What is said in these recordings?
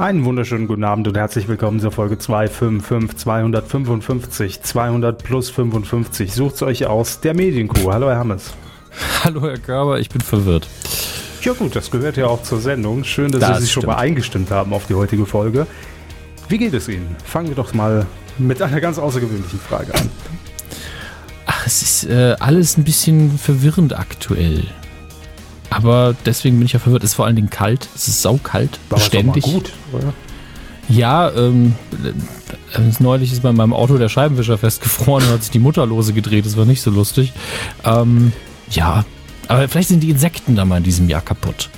Einen wunderschönen guten Abend und herzlich willkommen zur Folge 255 255 200 plus 55. Sucht's euch aus, der Medienkuh. Hallo Herr Hammes. Hallo Herr Körber, ich bin verwirrt. Ja gut, das gehört ja auch zur Sendung. Schön, dass das Sie sich stimmt. schon mal eingestimmt haben auf die heutige Folge. Wie geht es Ihnen? Fangen wir doch mal mit einer ganz außergewöhnlichen Frage an. Ach, es ist äh, alles ein bisschen verwirrend aktuell. Aber deswegen bin ich ja verwirrt. Es ist vor allen Dingen kalt. Es ist saukalt. War ständig. gut, oder? Ja, ähm, äh, neulich ist bei meinem Auto der Scheibenwischer festgefroren und hat sich die Mutterlose gedreht. Das war nicht so lustig. Ähm, ja, aber vielleicht sind die Insekten da mal in diesem Jahr kaputt.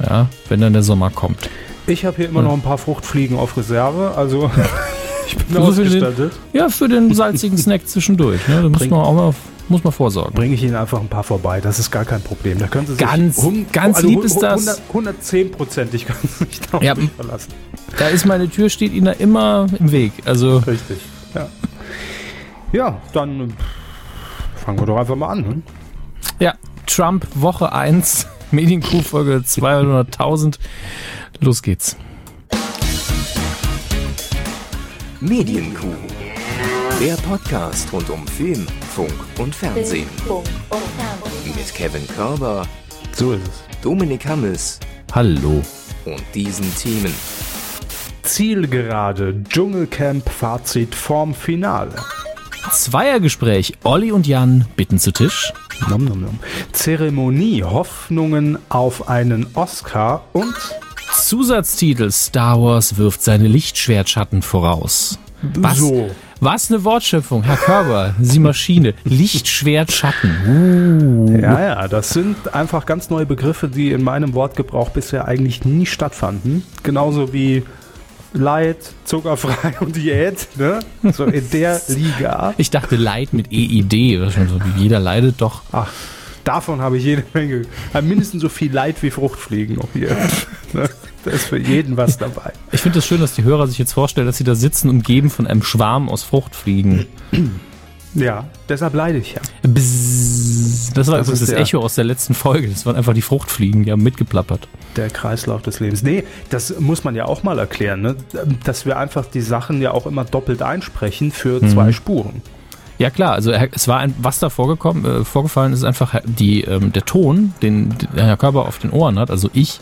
Ja, wenn dann der Sommer kommt. Ich habe hier immer noch ein paar Fruchtfliegen auf Reserve, also ich bin also ausgestattet. Den, ja, für den salzigen Snack zwischendurch. Ne? Da muss man auch mal muss man vorsorgen. Bringe ich Ihnen einfach ein paar vorbei, das ist gar kein Problem. Da können Sie sich ganz, hum, ganz also lieb ist das. 110 Prozent, ich kann sich darauf ja, nicht verlassen. Da ist meine Tür, steht Ihnen da immer im Weg. Also Richtig, ja. Ja, dann fangen wir doch einfach mal an. Ne? Ja, Trump Woche 1, Medienkuh Folge 200.000. Los geht's. Medienkuh. Der Podcast rund um Film, Funk und Fernsehen. Mit Kevin Körber. So ist es. Dominik Hammes. Hallo. Und diesen Themen. Zielgerade, Dschungelcamp, Fazit vorm Finale. Zweiergespräch, Olli und Jan bitten zu Tisch. Nom, nom, nom. Zeremonie, Hoffnungen auf einen Oscar und Zusatztitel Star Wars wirft seine Lichtschwertschatten voraus. Was? So. Was eine Wortschöpfung, Herr Körber, Sie Maschine. Licht, Schwert, Schatten. Uh. Ja, ja, das sind einfach ganz neue Begriffe, die in meinem Wortgebrauch bisher eigentlich nie stattfanden. Genauso wie Light, zuckerfrei und Diät, ne? So in der Liga. Ich dachte Light mit EID, so wie jeder leidet doch. Ach, davon habe ich jede Menge. Mindestens so viel Leid wie Fruchtfliegen noch hier. Ne? Da ist für jeden was dabei. Ich finde es das schön, dass die Hörer sich jetzt vorstellen, dass sie da sitzen, umgeben von einem Schwarm aus Fruchtfliegen. Ja, deshalb leide ich ja. Bzzz. Das war das, das Echo aus der letzten Folge. Das waren einfach die Fruchtfliegen, die haben mitgeplappert. Der Kreislauf des Lebens. Nee, das muss man ja auch mal erklären, ne? dass wir einfach die Sachen ja auch immer doppelt einsprechen für mhm. zwei Spuren. Ja klar, also es war ein, was da vorgekommen, äh, vorgefallen ist einfach die, ähm, der Ton, den, Herr Körper auf den Ohren hat, also ich,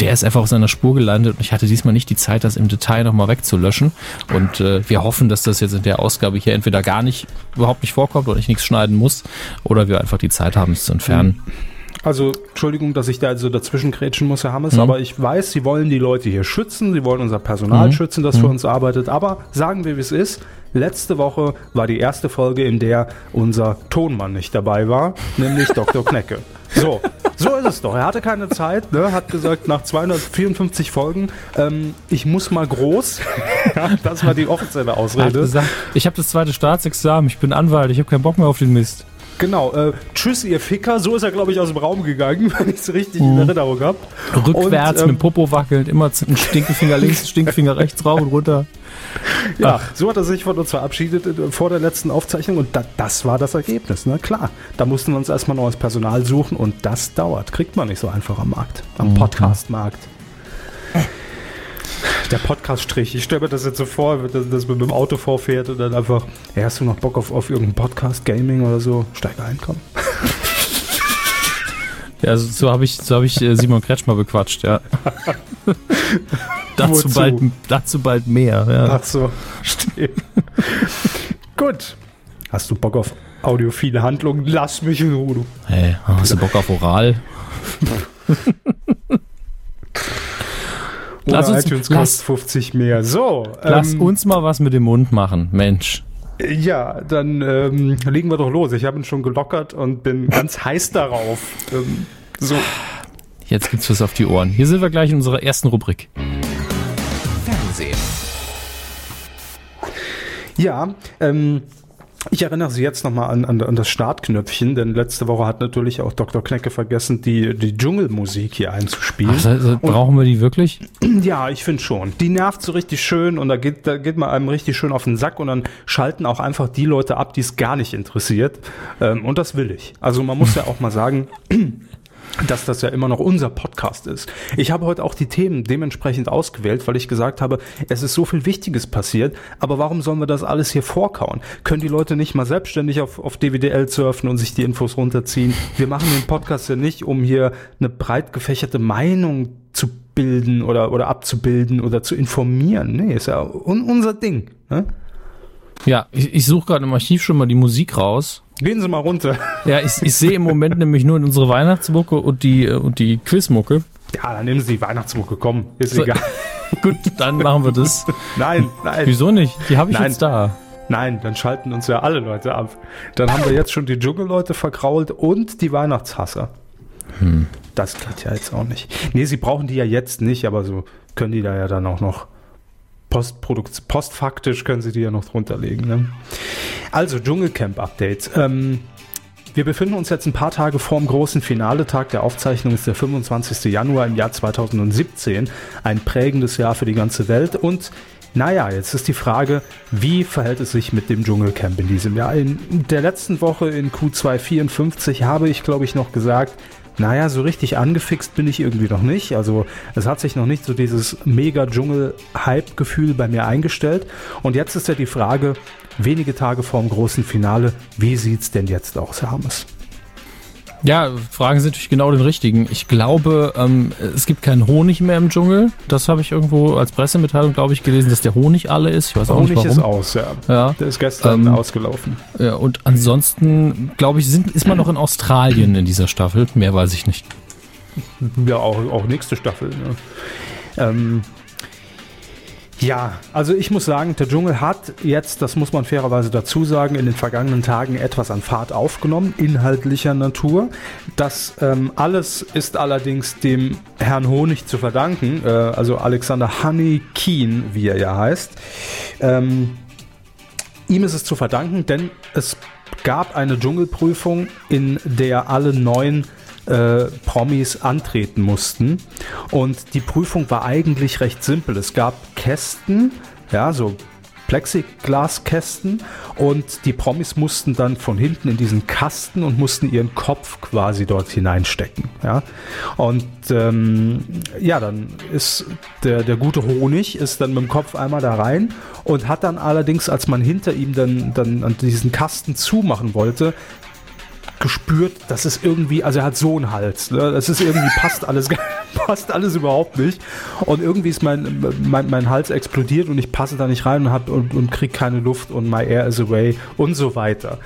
der ist einfach auf seiner Spur gelandet und ich hatte diesmal nicht die Zeit, das im Detail nochmal wegzulöschen. Und äh, wir hoffen, dass das jetzt in der Ausgabe hier entweder gar nicht, überhaupt nicht vorkommt oder ich nichts schneiden muss oder wir einfach die Zeit haben, es zu entfernen. Mhm. Also, Entschuldigung, dass ich da also dazwischen grätschen muss, Herr Hammes, mhm. aber ich weiß, Sie wollen die Leute hier schützen, Sie wollen unser Personal mhm. schützen, das mhm. für uns arbeitet, aber sagen wir, wie es ist. Letzte Woche war die erste Folge, in der unser Tonmann nicht dabei war, nämlich Dr. Knecke. So, so ist es doch. Er hatte keine Zeit, ne? hat gesagt, nach 254 Folgen, ähm, ich muss mal groß. das war die offizielle Ausrede. Gesagt, ich habe das zweite Staatsexamen, ich bin Anwalt, ich habe keinen Bock mehr auf den Mist. Genau, äh, tschüss ihr Ficker, so ist er glaube ich aus dem Raum gegangen, wenn ich es richtig mhm. in Erinnerung habe. Rückwärts und, ähm, mit dem Popo wackelnd, immer ein Stinkefinger links, Stinkefinger rechts, rauf und runter. Ja, Ach. so hat er sich von uns verabschiedet äh, vor der letzten Aufzeichnung und da, das war das Ergebnis. Ne? Klar, da mussten wir uns erstmal neues Personal suchen und das dauert. Kriegt man nicht so einfach am Markt, am mhm. Podcast-Markt. Der Podcast-Strich. Ich stelle mir das jetzt so vor, dass, dass man mit dem Auto vorfährt und dann einfach, hey, hast du noch Bock auf, auf irgendeinen Podcast, Gaming oder so? Steig ein, komm. Ja, also so habe ich, so hab ich äh, Simon Kretschmer bequatscht, ja. dazu, bald, dazu bald mehr. Ja. Ach so, stehe. Gut. Hast du Bock auf audiophile Handlungen? Lass mich in Ruhe. Hey, hast du Bock auf Oral? Oder lass uns, iTunes lass, 50 mehr. So. Lass ähm, uns mal was mit dem Mund machen, Mensch. Ja, dann ähm, legen wir doch los. Ich habe ihn schon gelockert und bin ganz heiß darauf. Ähm, so. Jetzt gibt's was auf die Ohren. Hier sind wir gleich in unserer ersten Rubrik. Fernsehen. Ja, ähm, ich erinnere Sie jetzt nochmal an, an, an das Startknöpfchen, denn letzte Woche hat natürlich auch Dr. Knecke vergessen, die, die Dschungelmusik hier einzuspielen. Ach, also, brauchen wir die wirklich? Ja, ich finde schon. Die nervt so richtig schön und da geht, da geht man einem richtig schön auf den Sack und dann schalten auch einfach die Leute ab, die es gar nicht interessiert. Ähm, und das will ich. Also man muss ja auch mal sagen, dass das ja immer noch unser Podcast ist. Ich habe heute auch die Themen dementsprechend ausgewählt, weil ich gesagt habe, es ist so viel Wichtiges passiert, aber warum sollen wir das alles hier vorkauen? Können die Leute nicht mal selbstständig auf, auf DWDL surfen und sich die Infos runterziehen? Wir machen den Podcast ja nicht, um hier eine breit gefächerte Meinung zu bilden oder, oder abzubilden oder zu informieren. Nee, ist ja un unser Ding. Ne? Ja, ich, ich suche gerade im Archiv schon mal die Musik raus. Gehen Sie mal runter. Ja, ich, ich sehe im Moment nämlich nur unsere Weihnachtsmucke und die, äh, und die Quizmucke. Ja, dann nehmen Sie die Weihnachtsmucke, komm, ist so, egal. Gut, dann machen wir das. nein, nein. Wieso nicht? Die habe ich nein. jetzt da. Nein, dann schalten uns ja alle Leute ab. Dann haben wir jetzt schon die Dschungelleute verkrault und die Weihnachtshasser. Hm. Das geht ja jetzt auch nicht. Nee, sie brauchen die ja jetzt nicht, aber so können die da ja dann auch noch Postprodukt, postfaktisch können sie die ja noch drunter legen. Ne? Also Dschungelcamp-Update. Ähm, wir befinden uns jetzt ein paar Tage vor dem großen Finaletag der Aufzeichnung ist der 25. Januar im Jahr 2017. Ein prägendes Jahr für die ganze Welt. Und naja, jetzt ist die Frage, wie verhält es sich mit dem Dschungelcamp in diesem Jahr? In der letzten Woche in Q254 habe ich, glaube ich, noch gesagt, naja, so richtig angefixt bin ich irgendwie noch nicht. Also es hat sich noch nicht so dieses Mega-Dschungel-Hype-Gefühl bei mir eingestellt. Und jetzt ist ja die Frage, wenige Tage vor dem großen Finale, wie sieht's denn jetzt aus, Herr Hammes? Ja, fragen Sie natürlich genau den richtigen. Ich glaube, ähm, es gibt keinen Honig mehr im Dschungel. Das habe ich irgendwo als Pressemitteilung, glaube ich, gelesen, dass der Honig alle ist. Ich weiß auch Honig nicht warum. ist aus, ja. ja. Der ist gestern ähm, ausgelaufen. Ja, und ansonsten, glaube ich, sind, ist man noch in Australien in dieser Staffel. Mehr weiß ich nicht. Ja, auch, auch nächste Staffel. Ne? Ähm, ja, also ich muss sagen, der Dschungel hat jetzt, das muss man fairerweise dazu sagen, in den vergangenen Tagen etwas an Fahrt aufgenommen, inhaltlicher Natur. Das ähm, alles ist allerdings dem Herrn Honig zu verdanken, äh, also Alexander Honey Keen, wie er ja heißt. Ähm, ihm ist es zu verdanken, denn es gab eine Dschungelprüfung, in der alle neun äh, Promis antreten mussten. Und die Prüfung war eigentlich recht simpel. Es gab Kästen, ja, so Plexiglaskästen und die Promis mussten dann von hinten in diesen Kasten und mussten ihren Kopf quasi dort hineinstecken. Ja? Und ähm, ja, dann ist der, der gute Honig ist dann mit dem Kopf einmal da rein und hat dann allerdings, als man hinter ihm dann, dann an diesen Kasten zumachen wollte, gespürt, dass es irgendwie, also er hat so einen Hals, ne? das ist irgendwie, passt alles, passt alles überhaupt nicht. Und irgendwie ist mein, mein, mein Hals explodiert und ich passe da nicht rein und, hab, und, und krieg keine Luft und my air is away und so weiter.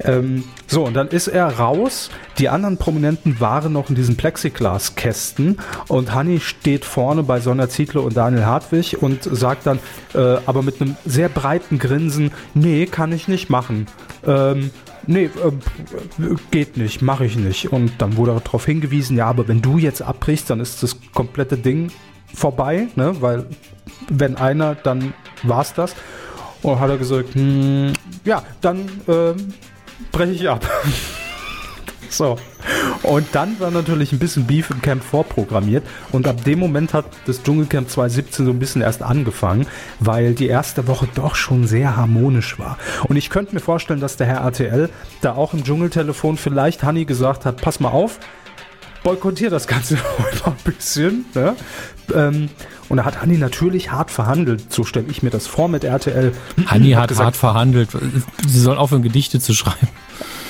Ähm, so, und dann ist er raus. Die anderen Prominenten waren noch in diesen Plexiglaskästen und Hanni steht vorne bei Sonja Zietlow und Daniel Hartwig und sagt dann, äh, aber mit einem sehr breiten Grinsen, nee, kann ich nicht machen. Ähm, nee, äh, geht nicht, mache ich nicht. Und dann wurde darauf hingewiesen, ja, aber wenn du jetzt abbrichst, dann ist das komplette Ding vorbei, ne? weil wenn einer, dann war es das. Und hat er gesagt, hm, ja, dann äh, breche ich ab. so. Und dann war natürlich ein bisschen Beef im Camp vorprogrammiert. Und ab dem Moment hat das Dschungelcamp 2017 so ein bisschen erst angefangen, weil die erste Woche doch schon sehr harmonisch war. Und ich könnte mir vorstellen, dass der Herr RTL da auch im Dschungeltelefon vielleicht Hanni gesagt hat, pass mal auf, boykottiert das Ganze heute ein bisschen. Ne? Ähm, und da hat Hanni natürlich hart verhandelt. So stelle ich mir das vor mit RTL. Hanni hat, hat gesagt, hart verhandelt. Sie soll aufhören, Gedichte zu schreiben.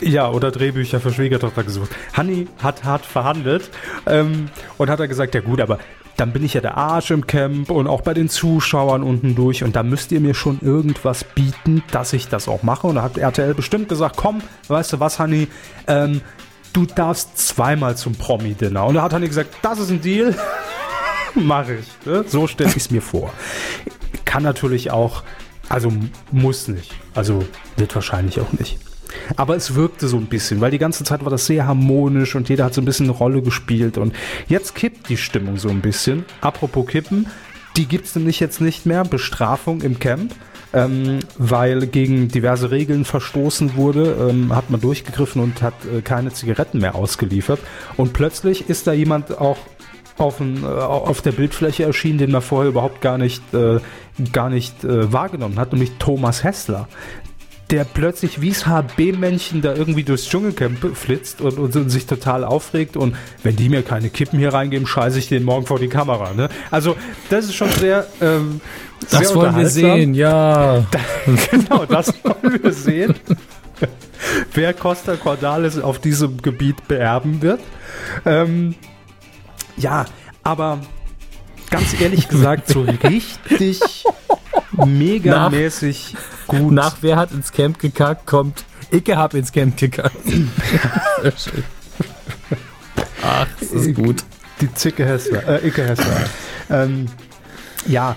Ja, oder Drehbücher für Schwiegertochter gesucht. Hanni hat hart verhandelt ähm, und hat er gesagt, ja gut, aber dann bin ich ja der Arsch im Camp und auch bei den Zuschauern unten durch und da müsst ihr mir schon irgendwas bieten, dass ich das auch mache. Und da hat RTL bestimmt gesagt, komm, weißt du was, Hanni, ähm, du darfst zweimal zum Promi-Dinner. Und da hat Hanni gesagt, das ist ein Deal, mache ich. Ne? So stelle ich es mir vor. Kann natürlich auch, also muss nicht. Also wird wahrscheinlich auch nicht. Aber es wirkte so ein bisschen, weil die ganze Zeit war das sehr harmonisch und jeder hat so ein bisschen eine Rolle gespielt. Und jetzt kippt die Stimmung so ein bisschen. Apropos kippen, die gibt es nämlich jetzt nicht mehr. Bestrafung im Camp. Ähm, weil gegen diverse Regeln verstoßen wurde, ähm, hat man durchgegriffen und hat äh, keine Zigaretten mehr ausgeliefert. Und plötzlich ist da jemand auch auf, ein, äh, auf der Bildfläche erschienen, den man vorher überhaupt gar nicht, äh, gar nicht äh, wahrgenommen hat, nämlich Thomas Hessler der plötzlich wie das HB-Männchen da irgendwie durchs Dschungelcamp flitzt und, und, und, sich total aufregt und wenn die mir keine Kippen hier reingeben, scheiße ich den morgen vor die Kamera. Ne? Also das ist schon sehr... Ähm, das sehr wollen wir sehen, ja. genau, das wollen wir sehen. Wer Costa Cordalis auf diesem Gebiet beerben wird. Ähm, ja, aber ganz ehrlich gesagt, so richtig megamäßig gut. Nach wer hat ins Camp gekackt, kommt Icke hab ins Camp gekackt. Ach, das ist gut. Die Zicke Hessler, äh, Icke Hessler. ähm, ja,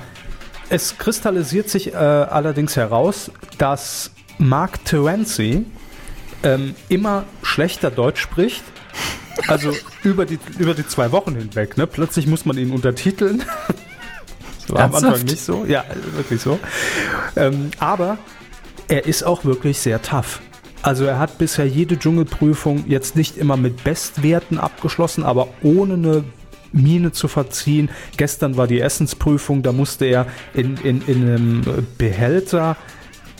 es kristallisiert sich äh, allerdings heraus, dass Mark Terenzi ähm, immer schlechter Deutsch spricht. Also über die, über die zwei Wochen hinweg. Ne? Plötzlich muss man ihn untertiteln. Das war am Anfang nicht so. Ja, wirklich so. Ähm, aber er ist auch wirklich sehr tough. Also er hat bisher jede Dschungelprüfung jetzt nicht immer mit Bestwerten abgeschlossen, aber ohne eine Mine zu verziehen. Gestern war die Essensprüfung, da musste er in, in, in einem Behälter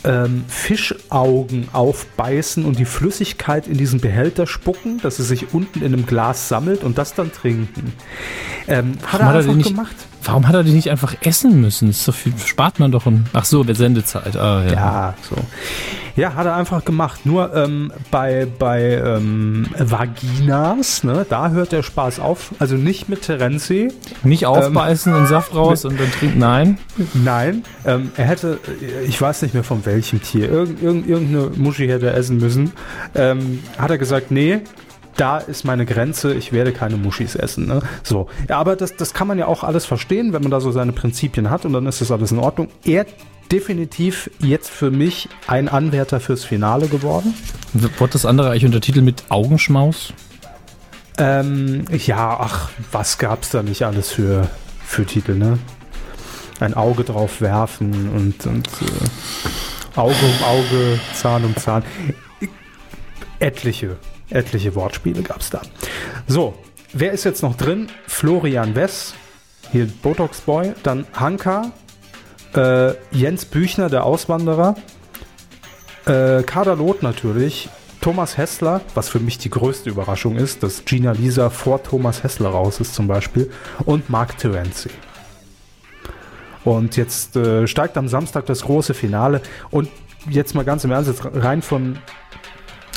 ähm, Fischaugen aufbeißen und die Flüssigkeit in diesen Behälter spucken, dass es sich unten in einem Glas sammelt und das dann trinken. Ähm, hat er einfach nicht, gemacht. Warum hat er die nicht einfach essen müssen? Das so viel, spart man doch in. Ach so, der Sendezeit. Ah, ja. ja, so. Ja, hat er einfach gemacht. Nur ähm, bei, bei ähm, Vaginas, ne, da hört der Spaß auf. Also nicht mit Terenzi. Nicht aufbeißen und Saft raus und dann trinken. Nein. Nein. Ähm, er hätte, ich weiß nicht mehr von welchem Tier, irgend, irgend, irgendeine Muschi hätte er essen müssen. Ähm, hat er gesagt, nee, da ist meine Grenze, ich werde keine Muschis essen. Ne? So, ja, aber das, das kann man ja auch alles verstehen, wenn man da so seine Prinzipien hat und dann ist das alles in Ordnung. Er definitiv jetzt für mich ein Anwärter fürs Finale geworden. Wurde das andere eigentlich untertitelt mit Augenschmaus? Ähm, ja, ach, was gab's da nicht alles für, für Titel, ne? Ein Auge drauf werfen und, und äh, Auge um Auge, Zahn um Zahn. Etliche Etliche Wortspiele gab es da. So, wer ist jetzt noch drin? Florian Wess, hier Botox Boy, dann Hanka, äh, Jens Büchner, der Auswanderer, äh, Kader Loth natürlich, Thomas Hessler, was für mich die größte Überraschung ist, dass Gina Lisa vor Thomas Hessler raus ist zum Beispiel, und Mark Terenzi. Und jetzt äh, steigt am Samstag das große Finale und jetzt mal ganz im Ernst, jetzt rein von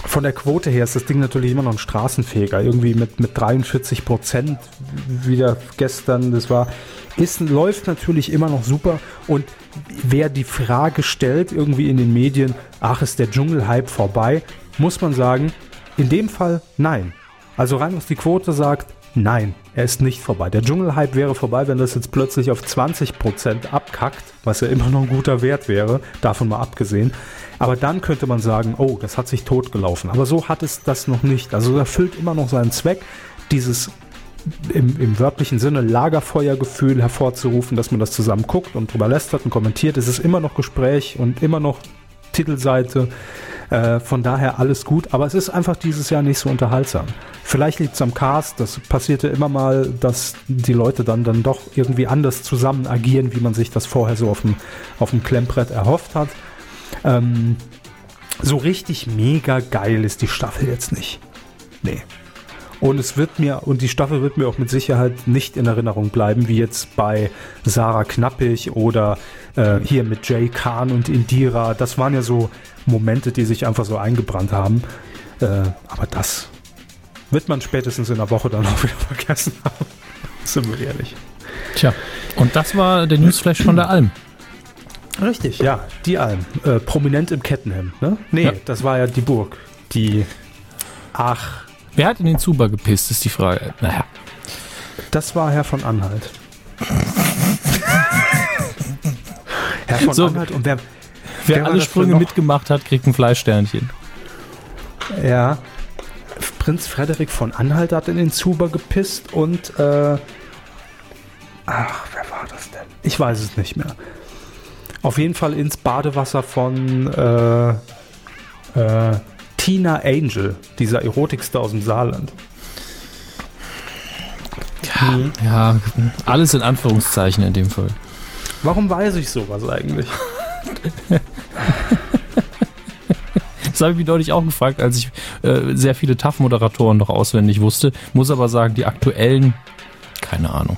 von der Quote her ist das Ding natürlich immer noch ein Straßenfeger. Irgendwie mit, mit 43 Prozent wieder gestern. Das war, ist, läuft natürlich immer noch super. Und wer die Frage stellt, irgendwie in den Medien, ach, ist der Dschungelhype vorbei, muss man sagen, in dem Fall nein. Also rein was die Quote sagt, nein, er ist nicht vorbei. Der Dschungelhype wäre vorbei, wenn das jetzt plötzlich auf 20% abkackt, was ja immer noch ein guter Wert wäre, davon mal abgesehen. Aber dann könnte man sagen, oh, das hat sich totgelaufen. Aber so hat es das noch nicht. Also erfüllt immer noch seinen Zweck, dieses im, im wörtlichen Sinne Lagerfeuergefühl hervorzurufen, dass man das zusammen guckt und drüber lästert und kommentiert. Es ist immer noch Gespräch und immer noch Titelseite. Äh, von daher alles gut, aber es ist einfach dieses Jahr nicht so unterhaltsam. Vielleicht liegt es am Cast, das passierte immer mal, dass die Leute dann, dann doch irgendwie anders zusammen agieren, wie man sich das vorher so auf dem, auf dem Klemmbrett erhofft hat. Ähm, so richtig mega geil ist die Staffel jetzt nicht. Nee. Und es wird mir, und die Staffel wird mir auch mit Sicherheit nicht in Erinnerung bleiben, wie jetzt bei Sarah Knappig oder äh, hier mit Jay Khan und Indira. Das waren ja so Momente, die sich einfach so eingebrannt haben. Äh, aber das wird man spätestens in der Woche dann auch wieder vergessen haben. Sind wir ehrlich. Tja, und das war der Newsflash von der Alm. Richtig, ja, die Alm. Äh, prominent im Kettenhemd, ne? Nee, ja. das war ja die Burg. Die. Ach. Wer hat in den Zuber gepisst, ist die Frage. Naja. Das war Herr von Anhalt. Herr von so, Anhalt und wer. Wer, wer alle Sprünge mitgemacht hat, kriegt ein Fleischsternchen. Ja. Prinz Frederik von Anhalt hat in den Zuber gepisst und. Äh, ach, wer war das denn? Ich weiß es nicht mehr. Auf jeden Fall ins Badewasser von äh, äh, Tina Angel, dieser Erotikste aus dem Saarland. Ja, ja, alles in Anführungszeichen in dem Fall. Warum weiß ich sowas eigentlich? Das habe ich mich neulich auch gefragt, als ich äh, sehr viele TAF-Moderatoren noch auswendig wusste. Muss aber sagen, die aktuellen, keine Ahnung.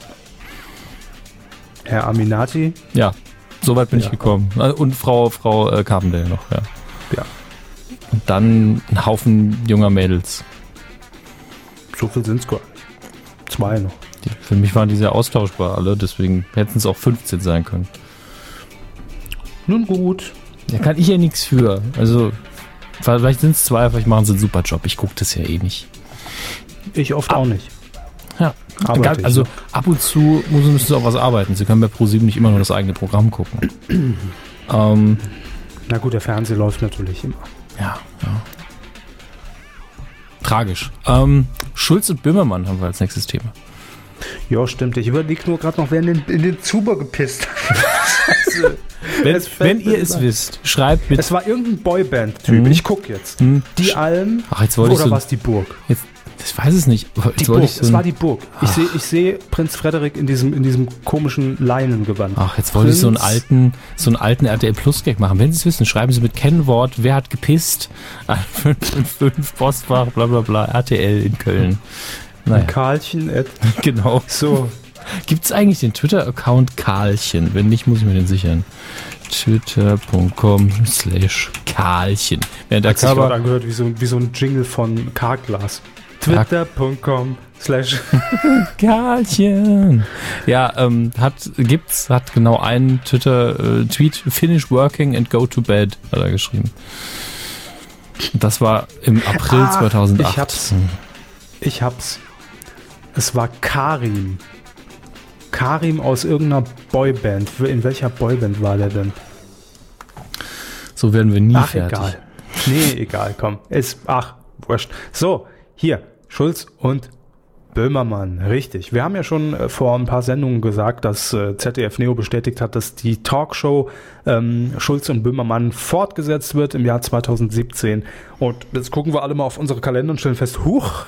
Herr Aminati? Ja, soweit bin ja. ich gekommen. Äh, und Frau, Frau äh, Carpendale noch, ja. Ja. Und dann ein Haufen junger Mädels. So viel sind es gar nicht. Zwei noch. Die, für mich waren die sehr austauschbar alle, deswegen hätten es auch 15 sein können. Nun gut. Da kann ich ja nichts für. Also, vielleicht sind es zwei, vielleicht machen sie einen super Job. Ich gucke das ja eh nicht. Ich oft Ab auch nicht. Ja. Arbeite also ich, ab und zu müssen sie auch was arbeiten. Sie können bei Pro7 nicht immer nur das eigene Programm gucken. ähm, Na gut, der Fernseher läuft natürlich immer. Ja, ja. Tragisch. Ähm, Schulz und Böhmermann haben wir als nächstes Thema. Ja, stimmt. Ich überlege nur gerade noch, wer in den, in den Zuber gepisst hat. wenn, wenn ihr es wisst, schreibt mit. Es war irgendein Boyband-Typ. Mhm. Ich gucke jetzt. Mhm. Die Alm. Ach, jetzt wollte oder so, was die Burg? Jetzt, ich weiß es nicht. Die Burg. So es war die Burg. Ich sehe ich seh Prinz Frederik in diesem, in diesem komischen Leinengewand. Ach, jetzt wollte Prinz. ich so einen alten, so einen alten RTL Plus Gag machen. Wenn Sie es wissen, schreiben Sie mit Kennwort, wer hat gepisst? 555 Postfach, bla bla bla, RTL in Köln. Naja. Karlchen. Genau. So. Gibt es eigentlich den Twitter-Account Karlchen? Wenn nicht, muss ich mir den sichern. Twitter.com slash Karlchen. Während der Hat Körper sich angehört wie so, wie so ein Jingle von Karglas. Twitter.com slash Karlchen. Ja, ähm, hat, gibt's, hat genau einen Twitter-Tweet, äh, finish working and go to bed, hat er geschrieben. Das war im April ah, 2008. Ich hab's. Ich hab's. Es war Karim. Karim aus irgendeiner Boyband. In welcher Boyband war der denn? So werden wir nie ach, fertig. Egal. Nee, egal, komm. Ist, ach, wurscht. So, hier, Schulz und Böhmermann, richtig. Wir haben ja schon äh, vor ein paar Sendungen gesagt, dass äh, ZDF Neo bestätigt hat, dass die Talkshow ähm, Schulz und Böhmermann fortgesetzt wird im Jahr 2017. Und jetzt gucken wir alle mal auf unsere Kalender und stellen fest, huch,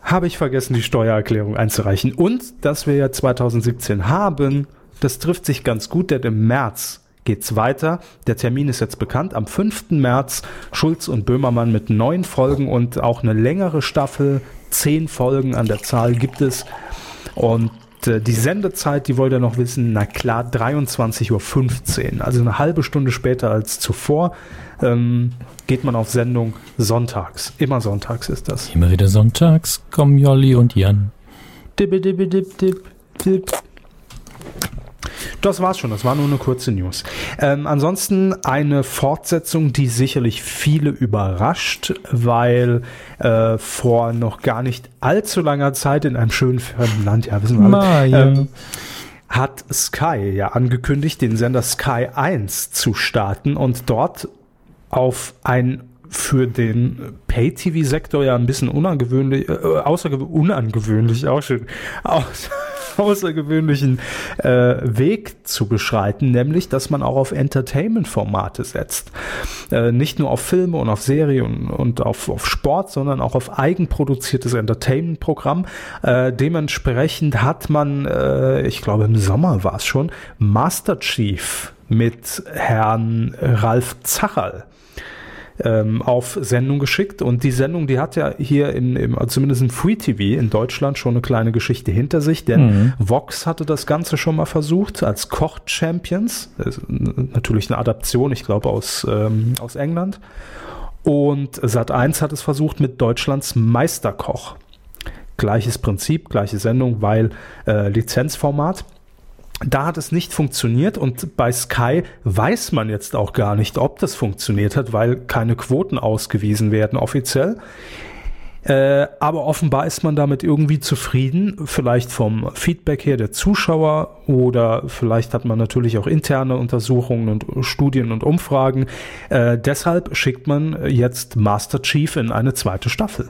habe ich vergessen, die Steuererklärung einzureichen. Und dass wir ja 2017 haben, das trifft sich ganz gut, denn im März geht's weiter. Der Termin ist jetzt bekannt. Am 5. März Schulz und Böhmermann mit neun Folgen und auch eine längere Staffel. Zehn Folgen an der Zahl gibt es. Und äh, die Sendezeit, die wollt ihr noch wissen, na klar, 23.15 Uhr. Also eine halbe Stunde später als zuvor ähm, geht man auf Sendung sonntags. Immer sonntags ist das. Immer wieder sonntags kommen Jolli und Jan. Dip, dip, dip, dip, dip. Das war's schon, das war nur eine kurze News. Ähm, ansonsten eine Fortsetzung, die sicherlich viele überrascht, weil äh, vor noch gar nicht allzu langer Zeit in einem schönen fernen Land, ja, wissen wir alle, ähm, hat Sky ja angekündigt, den Sender Sky 1 zu starten und dort auf ein für den Pay-TV-Sektor ja ein bisschen unangewöhnlich, äh, außergewöhnlich, unangewöhnlich, auch schön, aus, außergewöhnlichen äh, Weg zu beschreiten, nämlich, dass man auch auf Entertainment-Formate setzt. Äh, nicht nur auf Filme und auf Serien und, auf, auf Sport, sondern auch auf eigenproduziertes Entertainment-Programm. Äh, dementsprechend hat man, äh, ich glaube im Sommer war es schon, Master Chief mit Herrn Ralf Zacherl ähm, auf Sendung geschickt. Und die Sendung, die hat ja hier in, im, also zumindest im Free TV in Deutschland schon eine kleine Geschichte hinter sich, denn mhm. Vox hatte das Ganze schon mal versucht als Koch Champions. natürlich eine Adaption, ich glaube, aus, ähm, aus England. Und Sat1 hat es versucht mit Deutschlands Meisterkoch. Gleiches Prinzip, gleiche Sendung, weil äh, Lizenzformat. Da hat es nicht funktioniert und bei Sky weiß man jetzt auch gar nicht, ob das funktioniert hat, weil keine Quoten ausgewiesen werden offiziell. Äh, aber offenbar ist man damit irgendwie zufrieden, vielleicht vom Feedback her der Zuschauer oder vielleicht hat man natürlich auch interne Untersuchungen und Studien und Umfragen. Äh, deshalb schickt man jetzt Master Chief in eine zweite Staffel.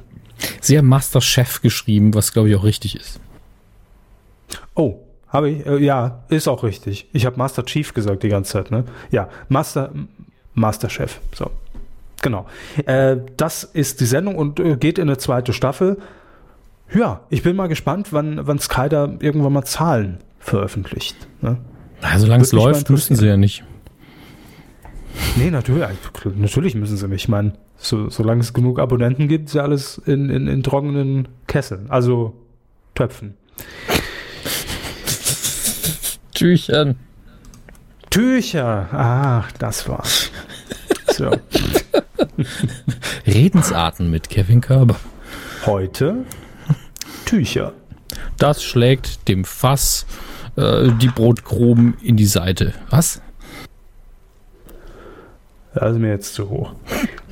Sie haben Master Chef geschrieben, was glaube ich auch richtig ist. Oh, habe ich? Äh, ja, ist auch richtig. Ich habe Master Chief gesagt die ganze Zeit, ne? Ja, Master, Master Chef. So. Genau. Äh, das ist die Sendung und äh, geht in eine zweite Staffel. Ja, ich bin mal gespannt, wann, wann Sky da irgendwann mal Zahlen veröffentlicht. Ne? Ja, solange es läuft, müssen sie ja nicht. Nee, natürlich, natürlich müssen sie nicht. Ich meine, so, solange es genug Abonnenten gibt, ist ja alles in, in, in trockenen Kesseln, also Töpfen. Tüchern. Tücher, ach, das war's. So. Redensarten mit Kevin Körber. Heute Tücher. Das schlägt dem Fass äh, die Brotkrumen in die Seite. Was? Das ist mir jetzt zu hoch.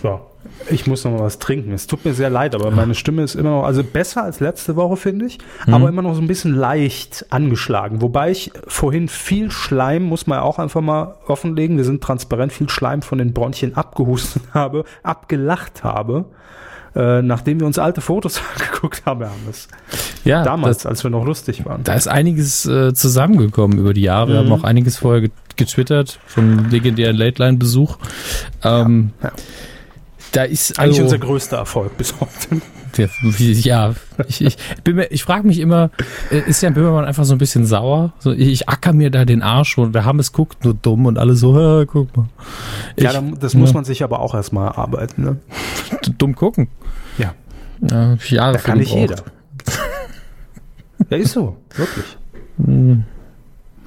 So. Ich muss noch mal was trinken. Es tut mir sehr leid, aber meine Stimme ist immer noch, also besser als letzte Woche, finde ich, Mhm. aber immer noch so ein bisschen leicht angeschlagen. Wobei ich vorhin viel Schleim, muss man auch einfach mal offenlegen, wir sind transparent, viel Schleim von den Bronchien abgehustet habe, abgelacht habe, äh, nachdem wir uns alte Fotos angeguckt haben, Hermes. Ja, Damals, Das, als wir noch lustig waren. da ist einiges äh, zusammengekommen über die Jahre. Wir Mhm. haben auch einiges vorher get- getwittert vom legendären Late-Line-Besuch. Ähm, Ja, ja. Da ist Eigentlich also, unser größter Erfolg bis heute. Ja, ja ich, ich, bin mir, ich frage mich immer, äh, ist Jan Böhmermann einfach so ein bisschen sauer? So, ich, ich acker mir da den Arsch und der Hammes guckt nur dumm und alle so, "Hä, guck mal. Ich, ja, das muss man sich aber auch erstmal erarbeiten. Ne? dumm gucken. Ja. Ja, Jahre Da kann nicht jeder. Ja, ist so, wirklich. Hm.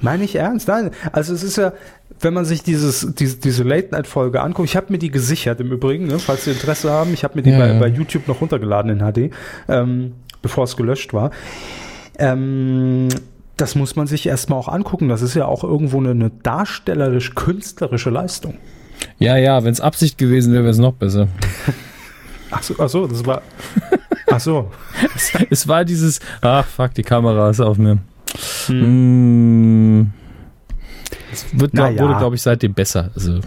Meine ich ernst? Nein. Also es ist ja, wenn man sich dieses, diese, diese Late-Night-Folge anguckt, ich habe mir die gesichert im Übrigen, ne, falls Sie Interesse haben, ich habe mir die Ja, bei, ja. bei YouTube noch runtergeladen in HD, ähm, bevor es gelöscht war. Ähm, das muss man sich erstmal auch angucken. Das ist ja auch irgendwo eine, eine darstellerisch-künstlerische Leistung. Ja, ja, wenn es Absicht gewesen wäre, wäre es noch besser. Ach so, ach so, das war. Ach so. es war dieses, ach fuck, die Kamera ist auf mir. Hm. Hm. Es wird, glaub, Naja. wurde, glaube ich, seitdem besser. Also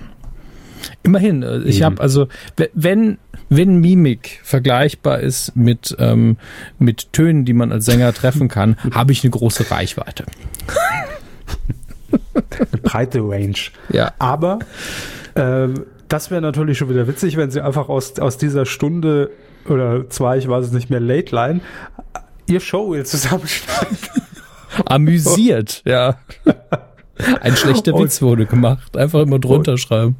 immerhin, äh, ich habe also, we- wenn wenn Mimik vergleichbar ist mit ähm, mit Tönen, die man als Sänger treffen kann, habe ich eine große Reichweite. Eine breite Range. Ja, Aber ähm, das wäre natürlich schon wieder witzig, wenn sie einfach aus, aus dieser Stunde oder zwei, ich weiß es nicht mehr, Late Line, ihr Showreel zusammenschneiden. Amüsiert, ja. Ein schlechter Und- Witz wurde gemacht. Einfach immer drunter schreiben.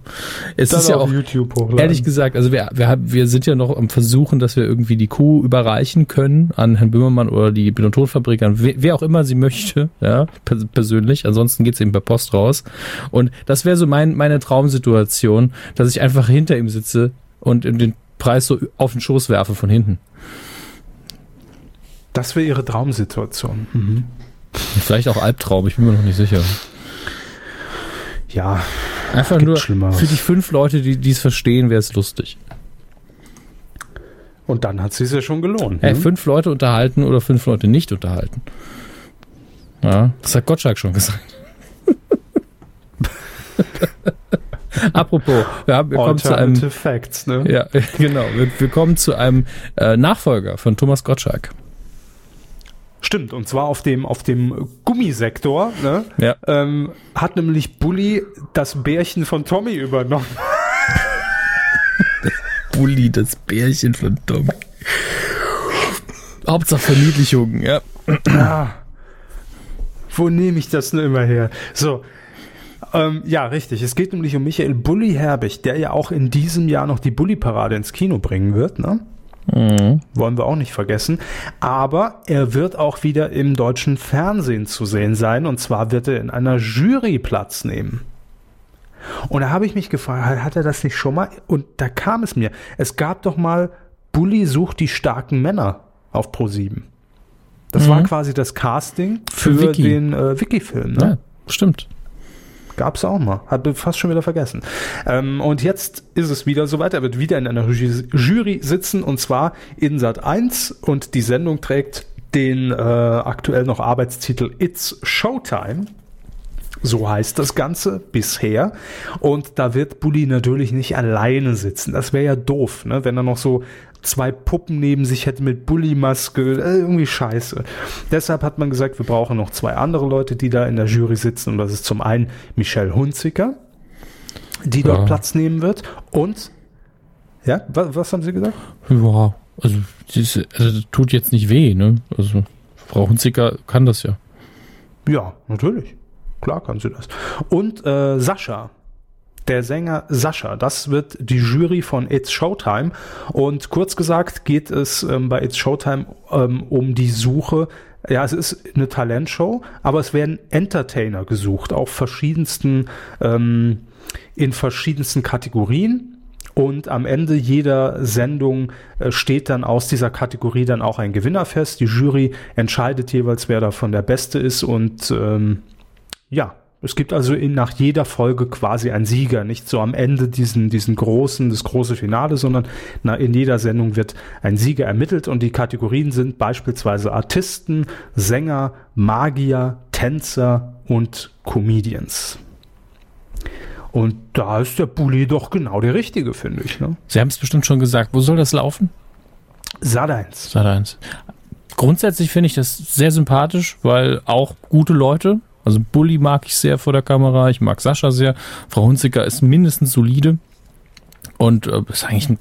Es ist ja auf auch YouTube hochladen. Ehrlich gesagt, also wir, wir, haben, wir sind ja noch am Versuchen, dass wir irgendwie die Kuh überreichen können an Herrn Böhmermann oder die Bill- und Tonfabrik, an wer, wer auch immer sie möchte, ja, pers persönlich. Ansonsten geht's eben per Post raus. Und das wäre so mein, meine Traumsituation, dass ich einfach hinter ihm sitze und den Preis so auf den Schoß werfe von hinten. Das wäre ihre Traumsituation. Mhm. Vielleicht auch Albtraum, ich bin mir noch nicht sicher. Ja, Einfach nur Schlimmeres. für die fünf Leute, die es verstehen, wäre es lustig. und dann hat sie es ja schon gelohnt. Hey, ne? fünf Leute unterhalten oder fünf Leute nicht unterhalten. Ja, das hat Gottschalk schon gesagt. Apropos, wir, haben, wir kommen zu einem, Alternative Facts, ne? ja, genau, wir, wir kommen zu einem äh, Nachfolger von Thomas Gottschalk. Stimmt, und zwar auf dem, auf dem Gummisektor, ne? Ja. Ähm, hat nämlich Bully das Bärchen von Tommy übernommen. Bulli, das Bärchen von Tom. Hauptsache Verniedlichung, ja. Ah, wo nehme ich das denn immer her? So, ähm, ja, richtig. Es geht nämlich um Michael Bulli Herbig, der ja auch in diesem Jahr noch die Bulli-Parade ins Kino bringen wird, ne? Mhm. Wollen wir auch nicht vergessen. Aber er wird auch wieder im deutschen Fernsehen zu sehen sein. Und zwar wird er in einer Jury Platz nehmen. Und da habe ich mich gefragt, hat er das nicht schon mal? Und da kam es mir. Es gab doch mal Bully sucht die starken Männer auf Pro7. Das Mhm. war quasi das Casting für, Für Wiki. den äh, Wiki-Film. Ne? Ja, stimmt. Gab's auch mal. Hatte fast schon wieder vergessen. Ähm, und jetzt ist es wieder soweit. Er wird wieder in einer Jury, sitzen und zwar in Sat 1 und die Sendung trägt den äh, aktuell noch Arbeitstitel It's Showtime. So heißt das Ganze bisher. Und da wird Bully natürlich nicht alleine sitzen. Das wäre ja doof, ne? wenn er noch so zwei Puppen neben sich hätte mit Bully-Maske. Äh, irgendwie scheiße. Deshalb hat man gesagt, wir brauchen noch zwei andere Leute, die da in der Jury sitzen. Und das ist zum einen Michelle Hunziker, die dort Ja. Platz nehmen wird. Und, ja, was, was haben Sie gesagt? Ja, also, das, also das tut jetzt nicht weh, ne? Also Frau Hunziker kann das ja. Ja, natürlich. Klar kann sie das. Und äh, Sascha, der Sänger Sascha. Das wird die Jury von It's Showtime. Und kurz gesagt geht es ähm, bei It's Showtime ähm, um die Suche ja, es ist eine Talentshow, aber es werden Entertainer gesucht, auf verschiedensten, ähm, in verschiedensten Kategorien. Und am Ende jeder Sendung äh, steht dann aus dieser Kategorie dann auch ein Gewinner fest. Die Jury entscheidet jeweils, wer davon der Beste ist. Und ähm, ja, es gibt also in, nach jeder Folge quasi einen Sieger, nicht so am Ende diesen, diesen großen, das große Finale, sondern na, in jeder Sendung wird ein Sieger ermittelt und die Kategorien sind beispielsweise Artisten, Sänger, Magier, Tänzer und Comedians. Und da ist der Bulli doch genau der Richtige, finde ich. Ne? Sie haben es bestimmt schon gesagt. Wo soll das laufen? Sat 1. Sat 1. Grundsätzlich finde ich das sehr sympathisch, weil auch gute Leute, also Bully mag ich sehr vor der Kamera, ich mag Sascha sehr. Frau Hunziker ist mindestens solide. Und äh, ist eigentlich ein,